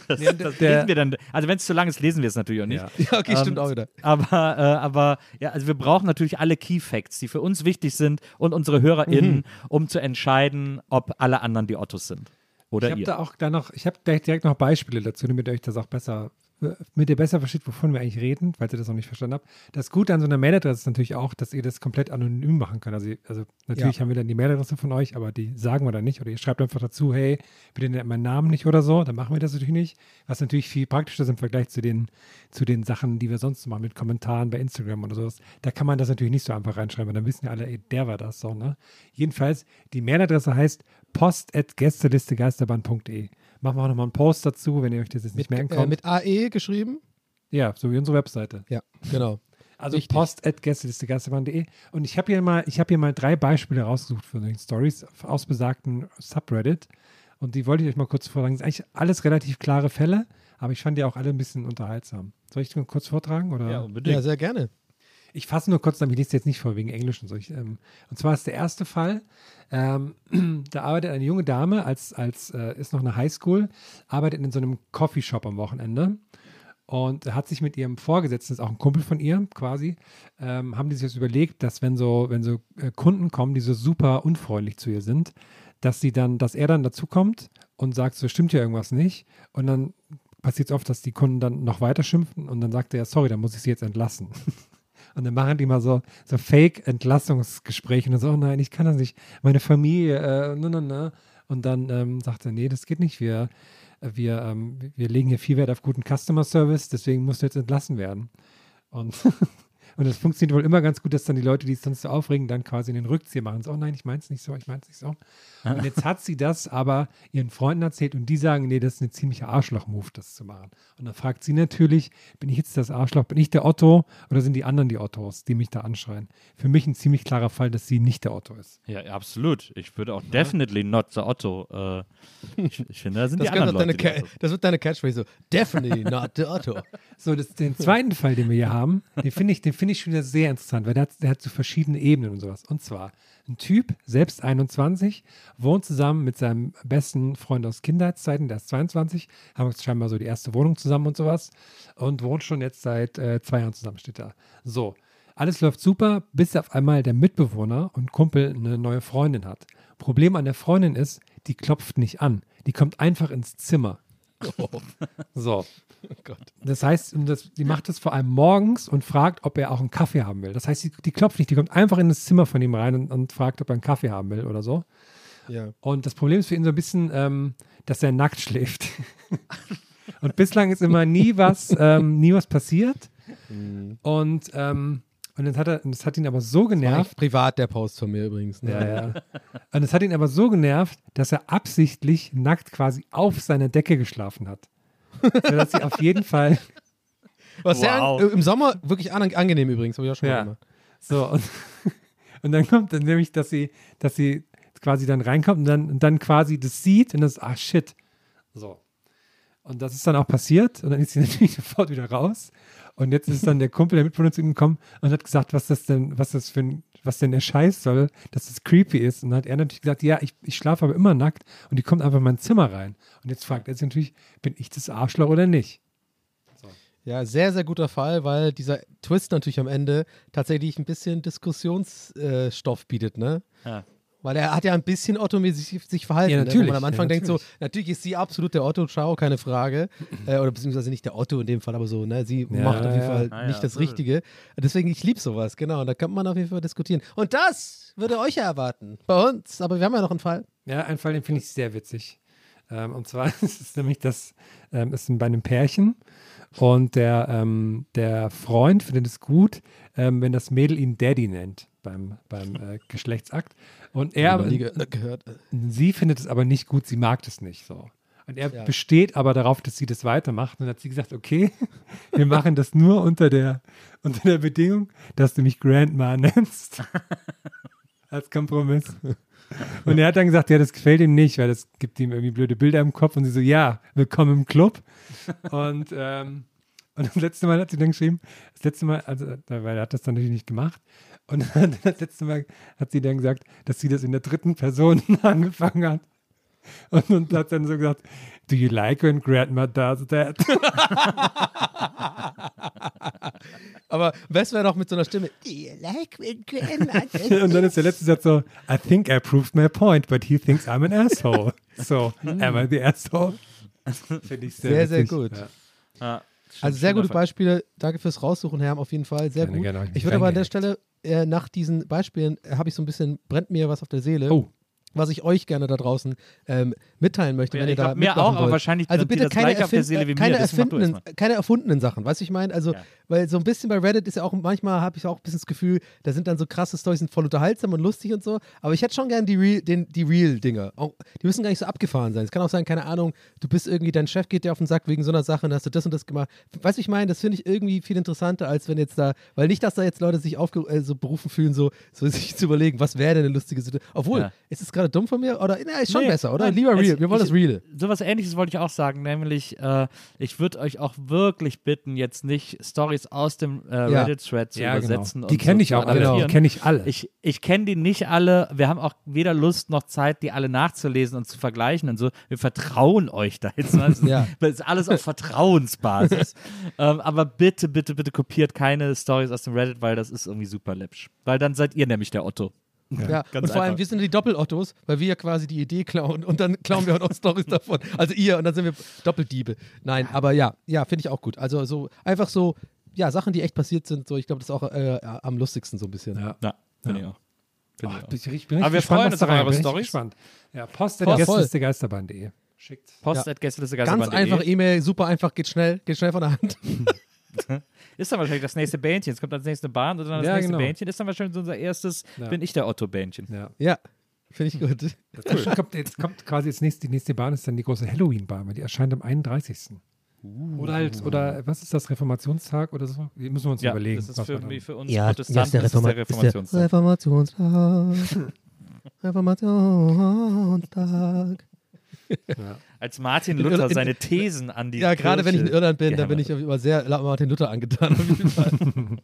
Das, das der- lesen wir dann. Also wenn es zu lang ist, lesen wir es natürlich auch nicht. Ja. ja, okay, stimmt Ähm, auch wieder. Aber, äh, aber ja, also wir brauchen natürlich alle Key Facts, die für uns wichtig sind und unsere HörerInnen, Mhm. um zu entscheiden, ob alle anderen die Ottos sind. Oder ich habe da auch da noch, ich habe direkt, direkt noch Beispiele dazu, damit ihr euch das auch besser, damit ihr besser versteht, wovon wir eigentlich reden, falls ihr das noch nicht verstanden habt. Das Gute an so einer Mailadresse ist natürlich auch, dass ihr das komplett anonym machen könnt. Also, also natürlich haben wir dann die Mailadresse von euch, aber die sagen wir dann nicht. Oder ihr schreibt einfach dazu, hey, bitte nennt meinen Namen nicht oder so. Dann machen wir das natürlich nicht. Was natürlich viel praktischer ist im Vergleich zu den, zu den Sachen, die wir sonst machen, mit Kommentaren bei Instagram oder sowas. Da kann man das natürlich nicht so einfach reinschreiben, weil dann wissen ja alle, ey, der war das so, ne? Jedenfalls, die Mailadresse heißt post.gästelistegeisterbahn.de. Machen wir auch nochmal einen Post dazu, wenn ihr euch das jetzt nicht merken Äh, könnt. mit AE geschrieben? ja, so wie unsere Webseite. Ja, genau. Also Richtig. post.gästelistegeisterbahn.de. Und ich habe hier mal, ich habe hier mal drei Beispiele rausgesucht für den Stories aus besagten Subreddit. Und die wollte ich euch mal kurz vortragen. Das sind eigentlich alles relativ klare Fälle, aber ich fand die auch alle ein bisschen unterhaltsam. Soll ich die mal kurz vortragen? Oder? ja, unbedingt. Ja, sehr gerne. Ich fasse nur kurz, damit ich lese jetzt nicht vor, wegen Englisch und so. Ich, ähm, und zwar ist der erste Fall, ähm, da arbeitet eine junge Dame, als, als äh, ist noch eine Highschool, arbeitet in so einem Coffeeshop am Wochenende und hat sich mit ihrem Vorgesetzten, ist auch ein Kumpel von ihr quasi, ähm, haben die sich jetzt überlegt, dass wenn so, wenn so äh, Kunden kommen, die so super unfreundlich zu ihr sind, dass sie dann, dass er dann dazu kommt und sagt, so stimmt ja irgendwas nicht. Und dann passiert es oft, dass die Kunden dann noch weiter schimpfen und dann sagt er, sorry, dann muss ich sie jetzt entlassen. Und dann machen die mal so, so Fake-Entlassungsgespräche und so, oh nein, ich kann das nicht. Meine Familie, äh, ne, ne, ne. Und dann ähm, sagt er, nee, das geht nicht. Wir, wir, ähm, wir legen hier viel Wert auf guten Customer Service, deswegen musst du jetzt entlassen werden. Und, und das funktioniert wohl immer ganz gut, dass dann die Leute, die es sonst so aufregen, dann quasi in den Rückzieher machen. So, oh nein, ich mein's nicht so, ich mein's nicht so. Und jetzt hat sie das aber ihren Freunden erzählt und die sagen, nee, das ist eine ziemliche Arschloch-Move, das zu machen. Und dann fragt sie natürlich, bin ich jetzt das Arschloch, bin ich der Otto oder sind die anderen die Ottos, die mich da anschreien? Für mich ein ziemlich klarer Fall, dass sie nicht der Otto ist. Ja, absolut. Ich würde auch definitely not the Otto. Äh, ich, ich finde, da sind Das, die anderen wird deine Leute. die das wird deine Catchphrase so. Definitely not the Otto. So, das, den zweiten Fall, den wir hier haben, den finde ich, den finde ich schon wieder sehr interessant, weil der hat, der hat so verschiedene Ebenen und sowas. Und zwar ein Typ, selbst 21, wohnt zusammen mit seinem besten Freund aus Kindheitszeiten, der ist 22, haben scheinbar so die erste Wohnung zusammen und sowas und wohnt schon jetzt seit äh, zwei Jahren zusammen, steht da. So, alles läuft super, bis auf einmal der Mitbewohner und Kumpel eine neue Freundin hat. Problem an der Freundin ist, die klopft nicht an. Die kommt einfach ins Zimmer. So. Das heißt, das, die macht das vor allem morgens und fragt, ob er auch einen Kaffee haben will. Das heißt, die, die klopft nicht, die kommt einfach in das Zimmer von ihm rein und, und fragt, ob er einen Kaffee haben will oder so. Ja. Und das Problem ist für ihn so ein bisschen, ähm, dass er nackt schläft. und bislang ist immer nie was, ähm, nie was passiert. Und, ähm, und das hat, er, das hat ihn aber so genervt. Privat der Post von mir übrigens. Ne? Ja, ja. Und es hat ihn aber so genervt, dass er absichtlich nackt quasi auf seiner Decke geschlafen hat. Sodass sie auf jeden Fall Was sehr Wow. an, im Sommer wirklich an, angenehm übrigens, habe ich auch schon Ja. mal gemacht. so und, und dann kommt dann nämlich, dass sie, dass sie quasi dann reinkommt und dann, und dann quasi das sieht und das, ah shit. So. Und das ist dann auch passiert und dann ist sie natürlich sofort wieder raus. Und jetzt ist dann der Kumpel, der Mitbewohner zu ihm gekommen und hat gesagt, was das denn, was das für ein, was denn der Scheiß soll, dass das creepy ist. Und dann hat er natürlich gesagt, ja, ich, ich schlafe aber immer nackt und die kommt einfach in mein Zimmer rein. Und jetzt fragt er sich natürlich, bin ich das Arschloch oder nicht? Ja, sehr, sehr guter Fall, weil dieser Twist natürlich am Ende tatsächlich ein bisschen Diskussionsstoff bietet, ne? Ja. Weil er hat ja ein bisschen ottomäßig sich verhalten. Ja, Ne? natürlich, Wo man am Anfang ja, denkt so, natürlich ist sie absolut der Otto, ciao, keine Frage. äh, oder beziehungsweise nicht der Otto in dem Fall, aber so, ne? Sie Ja, macht auf jeden. Fall Ah, ja, nicht das. Richtige. Deswegen, ich liebe sowas, genau. Und da kann man auf jeden Fall diskutieren. Und das würde euch ja erwarten. Bei uns. Aber wir haben ja noch einen Fall. Ja, ein Fall, den finde ich sehr witzig. Ähm, und zwar ist es nämlich das, ähm, ist bei einem Pärchen und der, ähm, der Freund findet es gut, ähm, wenn das Mädel ihn Daddy nennt beim, beim äh, Geschlechtsakt. Und er, ge gehört. sie findet es aber nicht gut, sie mag das nicht so. Und er Ja. besteht aber darauf, dass sie das weitermacht. Und dann hat sie gesagt, okay, wir machen das nur unter der, unter der Bedingung, dass du mich Grandma nennst. Als Kompromiss. Und er hat dann gesagt, ja, das gefällt ihm nicht, weil das gibt ihm irgendwie blöde Bilder im Kopf. Und sie so, ja, willkommen im Club. Und, ähm, und das letzte Mal hat sie dann geschrieben, das letzte Mal, also, weil er hat das dann natürlich nicht gemacht. Und das letzte Mal hat sie dann gesagt, dass sie das in der dritten Person angefangen hat. Und, und hat dann so gesagt, do you like when grandma does that? Aber was wäre doch mit so einer Stimme? Do you like when grandma does Und dann ist der letzte Satz so, I think I proved my point, but he thinks I'm an asshole. So, am I the asshole? Finde ich sehr, Sehr, sehr gut. Ja. Ja, Also sehr gute. Beispiele. Danke fürs Raussuchen, Herr, auf jeden Fall. Sehr Gerne, gut. gerne, ich würde aber an der. Stelle äh, nach diesen Beispielen äh, habe ich so ein bisschen, brennt mir was auf der Seele. Oh. Was ich euch gerne da draußen ähm, mitteilen möchte, Ja, wenn ihr da glaub, mir mitmachen auch, aber wollt. wahrscheinlich also bitte keine, erfind- mir, keine, erst keine erfundenen Sachen, weißt du, ich meine? Also, Ja. weil so ein bisschen bei Reddit ist ja auch, manchmal habe ich auch ein bisschen das Gefühl, da sind dann so krasse Storys, sind voll unterhaltsam und lustig und so, aber ich hätte schon gern die Real, den, die Real-Dinger. Auch- Die müssen gar nicht so abgefahren sein. Es kann auch sein, keine Ahnung, du bist irgendwie, dein Chef geht dir auf den Sack wegen so einer Sache und hast du das und das gemacht. Weißt du, ich meine, das finde ich irgendwie viel interessanter, als wenn jetzt da, weil nicht, dass da jetzt Leute sich aufge äh, so berufen fühlen, so, so sich zu überlegen, was wäre denn eine lustige Situation. Obwohl, Ja. ist es gerade dumm von mir? Oder, na, ist schon Nee, besser, oder? nein, Lieber es- real. Wir wollen ich- das real. Sowas ähnliches wollte ich auch sagen, nämlich äh, ich würde euch auch wirklich bitten, jetzt nicht Stories aus dem äh, Ja. Reddit-Thread zu Ja, übersetzen. genau. Die kenne so ich auch alle. adaptieren. Die kenne ich alle. Ich, ich kenne die nicht alle. Wir haben auch weder Lust noch Zeit, die alle nachzulesen und zu vergleichen und so. Wir vertrauen euch da jetzt ist- Ja. Das ist alles auf Vertrauensbasis. ähm, aber bitte, bitte, bitte kopiert keine Stories aus dem Reddit, weil das ist irgendwie super läppsch. Weil dann seid ihr nämlich der Otto. Ja, Ganz und vor allem, einfach. wir sind die Doppel-Ottos, weil wir ja quasi die Idee klauen und dann klauen wir auch noch Stories davon. Also ihr und dann sind wir Doppeldiebe. Nein, aber ja, ja, finde ich auch gut. Also so einfach so, ja, Sachen, die echt passiert sind, so, ich glaube, das ist auch äh, am lustigsten so ein bisschen. Ja. Ja, finde Ja. ich auch. Finde ich auch. bin ich, ich bin Aber wir gespannt, freuen uns auf eure Storys. gespannt. Ja, post Post. Gästeliste-Geisterbahn.de. Schickt. Post Ja. at Ganz einfach E-Mail, super einfach, geht schnell, geht schnell von der Hand. Ist dann wahrscheinlich das nächste Bähnchen. Es kommt als nächste Bahn und dann das Ja, nächste genau. Bähnchen. Ist dann wahrscheinlich unser erstes, Ja. bin ich der Otto-Bähnchen. Ja. Ja, finde ich gut. Jetzt, kommt, jetzt kommt quasi jetzt nächste, die nächste Bahn ist dann die große Halloween-Bahn, weil die erscheint am 31. Oder halt, oder was ist das, Reformationstag oder so? Die müssen wir uns Ja, überlegen. das ist was für, für uns Ja, Protestanten der ist der Reforma- ist der Reformationstag. Reformationstag. ja. Als Martin In Luther in- seine Thesen an die Ja, gerade wenn ich in Kirche Irland bin, da bin ich immer sehr laut Martin Luther angetan. Auf jeden Fall.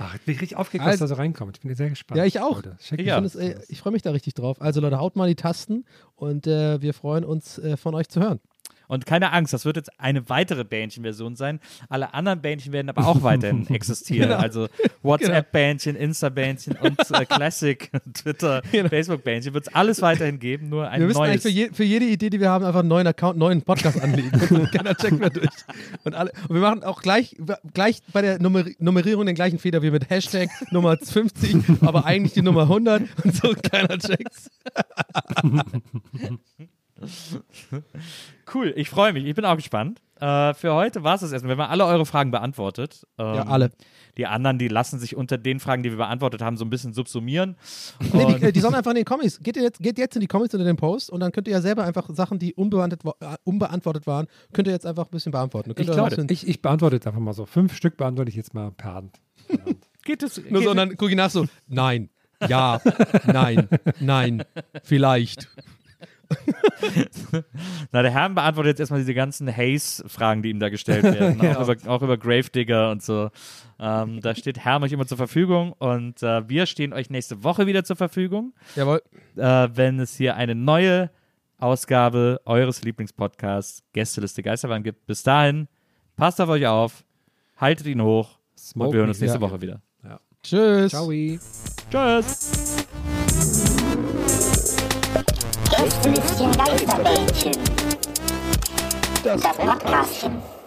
Ach, ich bin richtig aufgeregt, was Also- da so reinkommt. Ich bin sehr gespannt. Ja, ich auch. Ich Ja. äh, ich freue mich da richtig drauf. Also Leute, haut mal die Tasten und äh, wir freuen uns äh, von euch zu hören. Und keine Angst, das wird jetzt eine weitere Bähnchen-Version sein. Alle anderen Bähnchen werden aber auch weiterhin existieren. Genau. Also WhatsApp-Bähnchen, Insta-Bähnchen und äh, Classic, Twitter, Facebook-Bähnchen wird es alles weiterhin geben, nur ein wir müssen eigentlich neues. für, je, für jede Idee, die wir haben, einfach einen neuen Account, einen neuen Podcast anlegen. Und keiner checkt mehr durch. Und, alle, und wir machen auch gleich, gleich bei der Nummer, Nummerierung den gleichen Fehler wie mit Hashtag Nummer 50, aber eigentlich die Nummer 100 und so keiner checkt's. Cool, ich freue mich. Ich bin auch gespannt. Äh, für heute war es das erstmal. Wir haben alle eure Fragen beantwortet. Ähm, Ja, alle. Die anderen, die lassen sich unter den Fragen, die wir beantwortet haben, so ein bisschen subsumieren. Nee, die, äh, die sollen einfach in den Comics. Geht, ihr jetzt, geht jetzt in die Comics unter den Post und dann könnt ihr ja selber einfach Sachen, die unbeantwortet, äh, unbeantwortet waren, könnt ihr jetzt einfach ein bisschen beantworten. Ich bisschen- ich, ich beantworte jetzt einfach mal so. Fünf Stück beantworte ich jetzt mal per Hand. geht es. Nur geht so, und dann gucke ich nach so, nein, ja, nein, nein, vielleicht. Na, der Herr beantwortet jetzt erstmal diese ganzen Haze-Fragen, die ihm da gestellt werden. Ja. auch, über, auch über Gravedigger und so. Ähm, da steht Herr euch immer zur Verfügung und äh, wir stehen euch nächste Woche wieder zur Verfügung, Jawohl. äh, wenn es hier eine neue Ausgabe eures Lieblingspodcasts Gästeliste Geisterbahn gibt. Bis dahin, passt auf euch auf, haltet ihn hoch und wir hören uns nächste ja. Woche wieder. Tschüss. Ciao. Tschüss! Gästelistchen Geisterbällchen. Das Podcastchen.